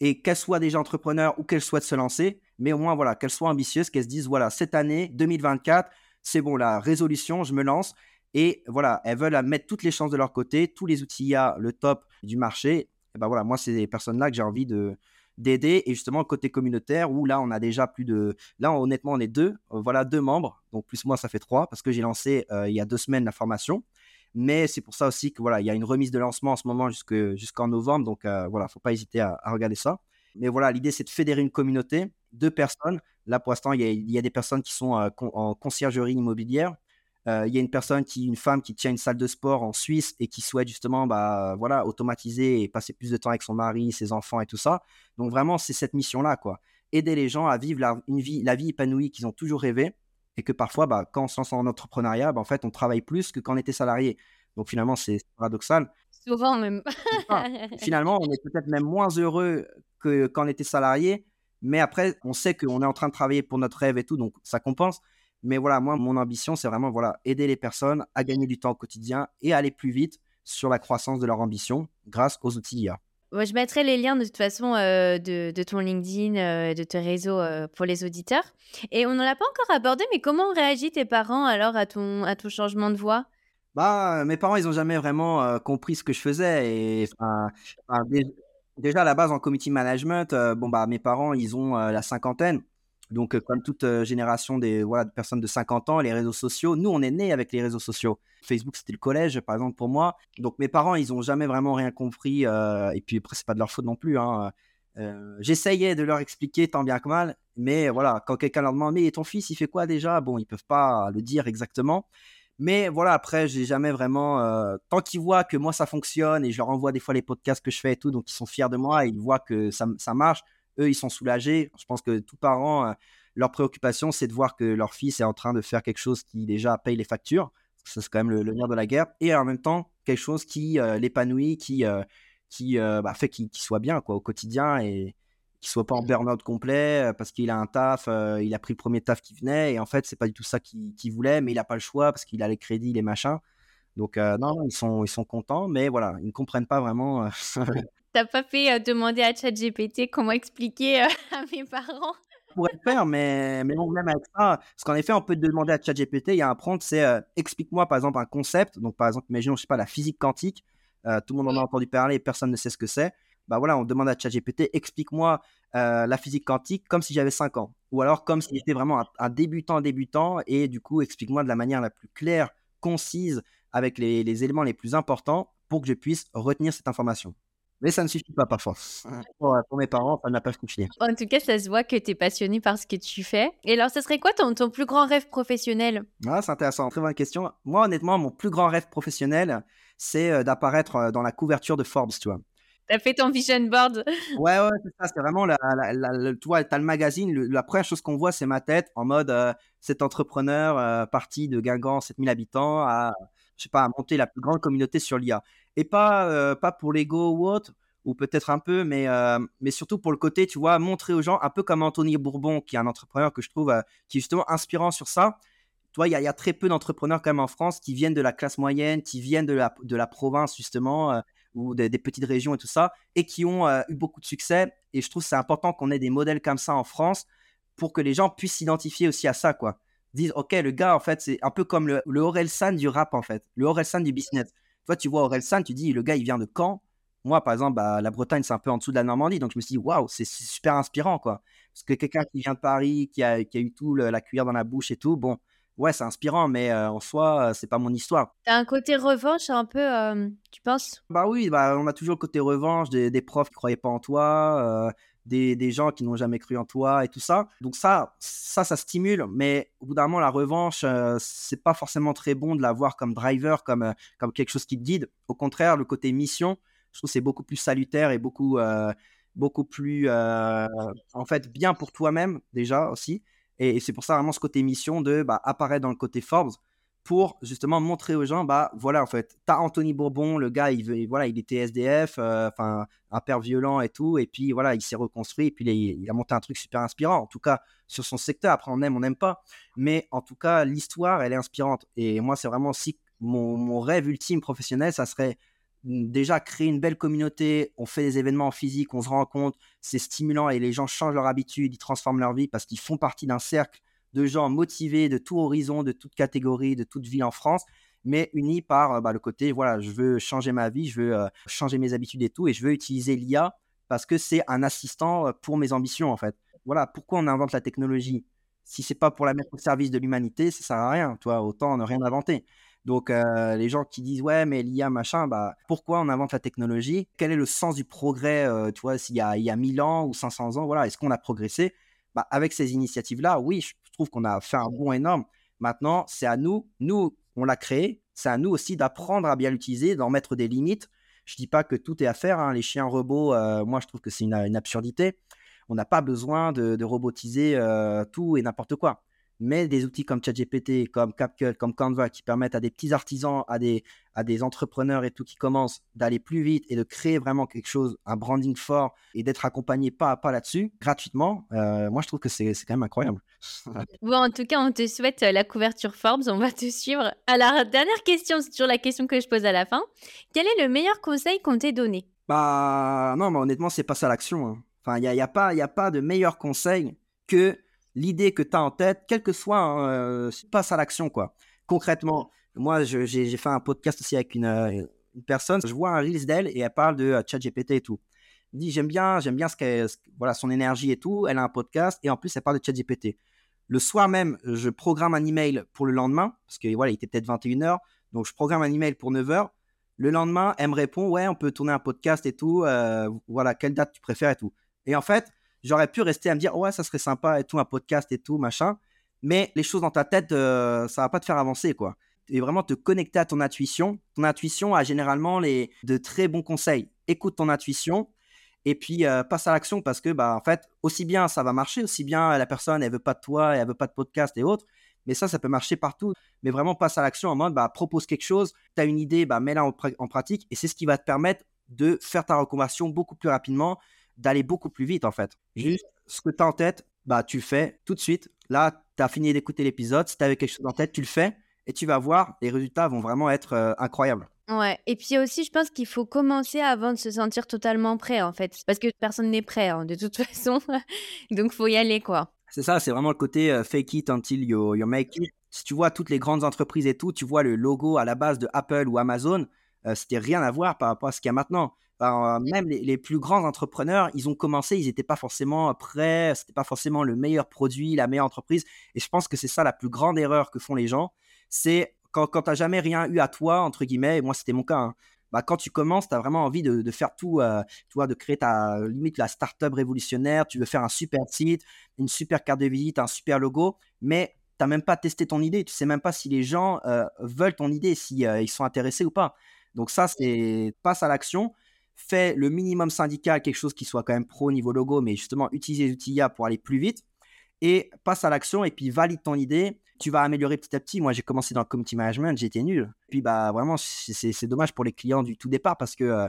et qu'elles soient déjà entrepreneurs ou qu'elles souhaitent se lancer, mais au moins, voilà, qu'elles soient ambitieuses, qu'elles se disent, voilà, cette année 2024, c'est bon, la résolution, je me lance. Et voilà, elles veulent mettre toutes les chances de leur côté, tous les outils IA, le top du marché. Et ben voilà, moi, c'est des personnes-là que j'ai envie de d'aider et justement côté communautaire où là on a déjà plus de là honnêtement on est deux voilà deux membres donc plus moi ça fait trois parce que j'ai lancé euh, il y a deux semaines la formation mais c'est pour ça aussi que voilà il y a une remise de lancement en ce moment jusqu'en novembre donc euh, voilà faut pas hésiter à, regarder ça mais voilà l'idée c'est de fédérer une communauté deux personnes Là, pour l'instant, il y, a des personnes qui sont euh, en conciergerie immobilière. Euh, il y a une personne qui, une femme qui tient une salle de sport en Suisse et qui souhaite justement, bah, voilà, automatiser et passer plus de temps avec son mari, ses enfants et tout ça. Donc vraiment, c'est cette mission-là, quoi. Aider les gens à vivre la, une vie, la vie épanouie qu'ils ont toujours rêvé et que parfois, bah, quand on se lance en entrepreneuriat, bah, en fait, on travaille plus que quand on était salarié. Donc finalement, c'est paradoxal. Souvent même. <laughs> finalement, on est peut-être même moins heureux que quand on était salarié, mais après, on sait qu'on est en train de travailler pour notre rêve et tout, donc ça compense. Mais voilà, moi, mon ambition, c'est vraiment voilà, aider les personnes à gagner du temps au quotidien et à aller plus vite sur la croissance de leur ambition grâce aux outils IA. Je mettrai les liens de toute façon euh, de, ton LinkedIn, euh, de tes réseaux euh, pour les auditeurs. Et on n'en a pas encore abordé, mais comment ont réagi tes parents alors à ton, à ton changement de voix? Bah, mes parents, ils n'ont jamais vraiment compris ce que je faisais. Et déjà, à la base, en community management, bon, bah, mes parents, ils ont la cinquantaine. Donc, comme toute génération des, voilà, de personnes de 50 ans, les réseaux sociaux, nous, on est nés avec les réseaux sociaux. Facebook, c'était le collège, par exemple, pour moi. Donc, mes parents, ils n'ont jamais vraiment rien compris. et puis, après, c'est pas de leur faute non plus. Hein. J'essayais de leur expliquer tant bien que mal. Mais voilà, quand quelqu'un leur demande, mais ton fils, il fait quoi déjà? Bon, ils peuvent pas le dire exactement. Mais voilà, après, j'ai jamais vraiment. tant qu'ils voient que moi ça fonctionne et je leur envoie des fois les podcasts que je fais et tout, donc ils sont fiers de moi et ils voient que ça, ça marche eux, ils sont soulagés. Je pense que tout parent, euh, leur préoccupation, c'est de voir que leur fils est en train de faire quelque chose qui déjà paye les factures. Ça, c'est quand même le, le, nerf de la guerre. Et en même temps, quelque chose qui euh, l'épanouit, qui, euh, qui bah, fait qu'il soit bien quoi, au quotidien et qu'il soit pas en burn-out complet parce qu'il a un taf, il a pris le premier taf qui venait et en fait, c'est pas du tout ça qu'il voulait, mais il n'a pas le choix parce qu'il a les crédits, les machins. Donc, non, ils sont, ils sont contents, mais voilà, ils ne comprennent pas vraiment <laughs> T'as pas fait euh, demander à ChatGPT comment expliquer euh, <laughs> à mes parents? Pourrait le faire, mais, mais même avec ça, parce qu'en effet, on peut demander à ChatGPT, il y a un prompt, c'est euh, explique-moi par exemple un concept. Donc par exemple, imaginons, je sais pas, la physique quantique. tout le monde en a entendu parler, personne ne sait ce que c'est. Bah voilà, on demande à ChatGPT, explique-moi la physique quantique comme si j'avais 5 ans. Ou alors comme si j'étais vraiment un, débutant débutant, et du coup, explique-moi de la manière la plus claire, concise, avec les, les éléments les plus importants pour que je puisse retenir cette information. Mais ça ne suffit pas parfois. Pour, pour mes parents, ça n'a pas suffi. En tout cas, ça se voit que tu es passionné par ce que tu fais. Et alors, ce serait quoi ton, ton plus grand rêve professionnel? Ah, C'est intéressant, très bonne question. Moi, honnêtement, mon plus grand rêve professionnel, c'est euh, d'apparaître euh, dans la couverture de Forbes, tu vois. T'as fait ton vision board <laughs> Ouais, ouais, c'est ça. C'est vraiment, la, la, tu vois, t'as le magazine. la première chose qu'on voit, c'est ma tête en mode euh, cet entrepreneur parti de Guingamp, 7000 habitants, à, je sais pas, à monter la plus grande communauté sur l'IA et pas, euh, pas pour l'ego ou autre, ou peut-être un peu, mais, euh, mais surtout pour le côté, tu vois, montrer aux gens, un peu comme Anthony Bourbon, qui est un entrepreneur que je trouve euh, qui est justement inspirant sur ça. Tu vois, il y, y, a très peu d'entrepreneurs quand même en France qui viennent de la classe moyenne, qui viennent de la, de la province justement, ou des, petites régions et tout ça, et qui ont eu beaucoup de succès. Et je trouve c'est important qu'on ait des modèles comme ça en France pour que les gens puissent s'identifier aussi à ça, quoi. Disent, ok, le gars, en fait, c'est un peu comme le, le Orelsan du rap, en fait, le Orelsan du business. Toi, tu vois Orelsan, tu dis, le gars, il vient de Caen. Moi, par exemple, bah, la Bretagne, c'est un peu en dessous de la Normandie. Donc, je me suis dit, waouh, c'est super inspirant, quoi. Parce que quelqu'un qui vient de Paris, qui a, eu tout la cuillère dans la bouche et tout, bon, ouais, c'est inspirant, mais euh, en soi, c'est pas mon histoire. T'as un côté revanche un peu, euh, tu penses? Bah oui, bah, on a toujours le côté revanche des, profs qui croyaient pas en toi, euh, des, gens qui n'ont jamais cru en toi et tout ça. Donc ça, ça, ça stimule, mais au bout d'un moment, la revanche, euh, c'est pas forcément très bon de la voir comme driver, comme, euh, comme quelque chose qui te guide. Au contraire, le côté mission, je trouve c'est beaucoup plus salutaire et beaucoup, euh, beaucoup plus, en fait, bien pour toi-même déjà aussi. Et, c'est pour ça vraiment ce côté mission de bah, apparaître dans le côté Forbes pour justement montrer aux gens, bah voilà, en fait, t'as Anthony Bourbon, le gars, il, voilà, il était SDF, euh, enfin, un père violent et tout, et puis voilà, il s'est reconstruit, et puis il, a monté un truc super inspirant, en tout cas, sur son secteur. Après, on aime, on n'aime pas, mais en tout cas, l'histoire, elle est inspirante. Et moi, c'est vraiment aussi mon, rêve ultime professionnel, ça serait déjà créer une belle communauté, on fait des événements physiques, on se rencontre, c'est stimulant et les gens changent leur habitude, ils transforment leur vie parce qu'ils font partie d'un cercle de gens motivés de tout horizon, de toute catégorie, de toute ville en France, mais unis par euh, bah, le côté, voilà, je veux changer ma vie, je veux euh, changer mes habitudes et tout, et je veux utiliser l'IA parce que c'est un assistant euh, pour mes ambitions, en fait. Voilà, pourquoi on invente la technologie Si c'est pas pour la mettre au service de l'humanité, ça sert à rien, toi, autant ne rien inventer. Donc, les gens qui disent, ouais, mais l'IA, machin, bah, pourquoi on invente la technologie? Quel est le sens du progrès, tu vois, s'il y a, il y a 1000 ans ou 500 ans, voilà, est-ce qu'on a progressé? Bah, Avec ces initiatives-là, oui, je trouve qu'on a fait un bond énorme. Maintenant, c'est à nous, nous, on l'a créé, c'est à nous aussi d'apprendre à bien l'utiliser, d'en mettre des limites. Je dis pas que tout est à faire. Hein. Les chiens robots, euh, moi, je trouve que c'est une, absurdité. On n'a pas besoin de, robotiser euh, tout et n'importe quoi. Mais des outils comme ChatGPT, comme CapCut, comme Canva, qui permettent à des petits artisans, à des, à des entrepreneurs et tout qui commencent d'aller plus vite et de créer vraiment quelque chose, un branding fort et d'être accompagné pas à pas là-dessus, gratuitement, euh, moi je trouve que c'est quand même incroyable. <laughs> bon, en tout cas, on te souhaite euh, la couverture Forbes, on va te suivre. Alors, dernière question, c'est toujours la question que je pose à la fin. Quel est le meilleur conseil qu'on t'ait donné? Bah, non, mais honnêtement, c'est pas ça l'action. Hein. Enfin, il n'y a, y a, pas, y a pas de meilleur conseil que l'idée que tu as en tête, quel que soit, hein, euh, passe à l'action, quoi. Concrètement, moi, j'ai fait un podcast aussi avec une, personne, je vois un Reels d'elle et elle parle de chat ChatGPT et tout. Elle dit, j'aime bien, j'aime bien ce voilà, son énergie et tout. Elle a un podcast et en plus, elle parle de ChatGPT. Le soir même, je programme un email pour le lendemain, parce que voilà, il était peut-être 21h, donc je programme un email pour 9h. Le lendemain, elle me répond, ouais, on peut tourner un podcast et tout, euh, voilà, quelle date tu préfères et tout. Et en fait, j'aurais pu rester à me dire, ouais, ça serait sympa et tout, un podcast et tout, machin. Mais les choses dans ta tête, euh, ça va pas te faire avancer, quoi. Et vraiment te connecter à ton intuition. Ton intuition a généralement les, de très bons conseils. Écoute ton intuition et puis euh, passe à l'action parce que, bah, en fait, aussi bien ça va marcher, aussi bien la personne, elle veut pas de toi, elle veut pas de podcast et autres. Mais ça, ça peut marcher partout. Mais vraiment, passe à l'action en mode, bah, propose quelque chose, tu as une idée, bah, mets-la en, en pratique. Et c'est ce qui va te permettre de faire ta reconversion beaucoup plus rapidement d'aller beaucoup plus vite en fait. Juste ce que tu as en tête, bah tu fais tout de suite. Là, tu as fini d'écouter l'épisode, si tu avais quelque chose en tête, tu le fais et tu vas voir, les résultats vont vraiment être euh, incroyables. Ouais, et puis aussi, je pense qu'il faut commencer avant de se sentir totalement prêt, en fait. Parce que personne n'est prêt, hein, de toute <laughs> façon. Donc, faut y aller, quoi. C'est ça, c'est vraiment le côté euh, fake it until you, you, make it. Si tu vois toutes les grandes entreprises et tout, tu vois le logo à la base de Apple ou Amazon, euh, c'était rien à voir par rapport à ce qu'il y a maintenant. Euh, même les, plus grands entrepreneurs, ils ont commencé, ils n'étaient pas forcément prêts, c'était pas forcément le meilleur produit, la meilleure entreprise. Et je pense que c'est ça la plus grande erreur que font les gens. C'est quand, quand tu n'as jamais rien eu à toi, entre guillemets, et moi c'était mon cas, hein, bah, quand tu commences, tu as vraiment envie de, faire tout, euh, tu vois, de créer ta limite la startup révolutionnaire, tu veux faire un super site, une super carte de visite, un super logo, mais tu n'as même pas testé ton idée, tu sais même pas si les gens euh, veulent ton idée, si ils sont intéressés ou pas. Donc ça, c'est passe à l'action fais le minimum syndical, quelque chose qui soit quand même pro niveau logo, mais justement utiliser les outils IA pour aller plus vite et passe à l'action et puis valide ton idée. Tu vas améliorer petit à petit. Moi, j'ai commencé dans le community management, j'étais nul. Puis, bah, vraiment, c'est dommage pour les clients du tout départ parce que euh,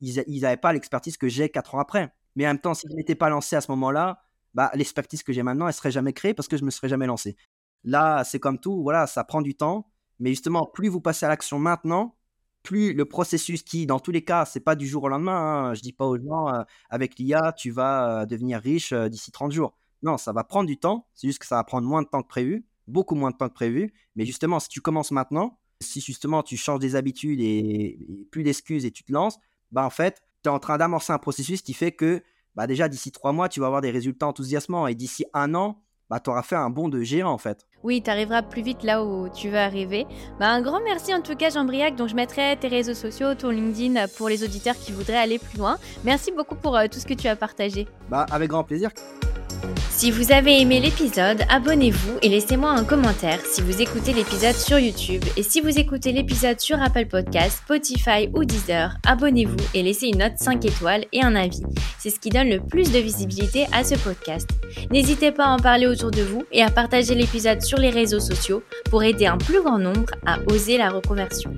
ils n'avaient pas l'expertise que j'ai quatre ans après. Mais en même temps, si je n'étais pas lancé à ce moment-là, bah, l'expertise que j'ai maintenant, elle serait jamais créée parce que je me serais jamais lancé. Là, c'est comme tout, voilà, ça prend du temps. Mais justement, plus vous passez à l'action maintenant, plus le processus qui, dans tous les cas, c'est pas du jour au lendemain. Hein. Je dis pas aux gens, avec l'IA, tu vas devenir riche d'ici 30 jours. Non, ça va prendre du temps. C'est juste que ça va prendre moins de temps que prévu, beaucoup moins de temps que prévu. Mais justement, si tu commences maintenant, si justement tu changes des habitudes et, plus d'excuses et tu te lances, bah en fait, tu es en train d'amorcer un processus qui fait que bah déjà d'ici trois mois, tu vas avoir des résultats enthousiasmants et d'ici un an, bah, tu auras fait un bond de géant en fait. Oui, tu arriveras plus vite là où tu veux arriver. Bah, un grand merci en tout cas Jean-Briac, dont je mettrai tes réseaux sociaux, ton LinkedIn pour les auditeurs qui voudraient aller plus loin. Merci beaucoup pour euh, tout ce que tu as partagé. Bah, avec grand plaisir. Si vous avez aimé l'épisode, abonnez-vous et laissez-moi un commentaire si vous écoutez l'épisode sur YouTube. Et si vous écoutez l'épisode sur Apple Podcast, Spotify ou Deezer, abonnez-vous et laissez une note 5 étoiles et un avis. C'est ce qui donne le plus de visibilité à ce podcast. N'hésitez pas à en parler autour de vous et à partager l'épisode sur les réseaux sociaux pour aider un plus grand nombre à oser la reconversion.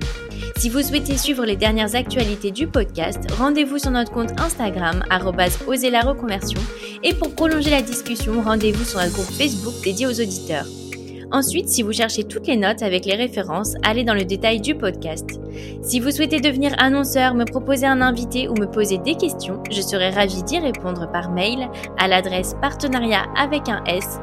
Si vous souhaitez suivre les dernières actualités du podcast, rendez-vous sur notre compte Instagram, oser la reconversion. Et pour prolonger la discussion, rendez-vous sur notre groupe Facebook dédié aux auditeurs. Ensuite, si vous cherchez toutes les notes avec les références, allez dans le détail du podcast. Si vous souhaitez devenir annonceur, me proposer un invité ou me poser des questions, je serai ravie d'y répondre par mail à l'adresse partenariat avec un s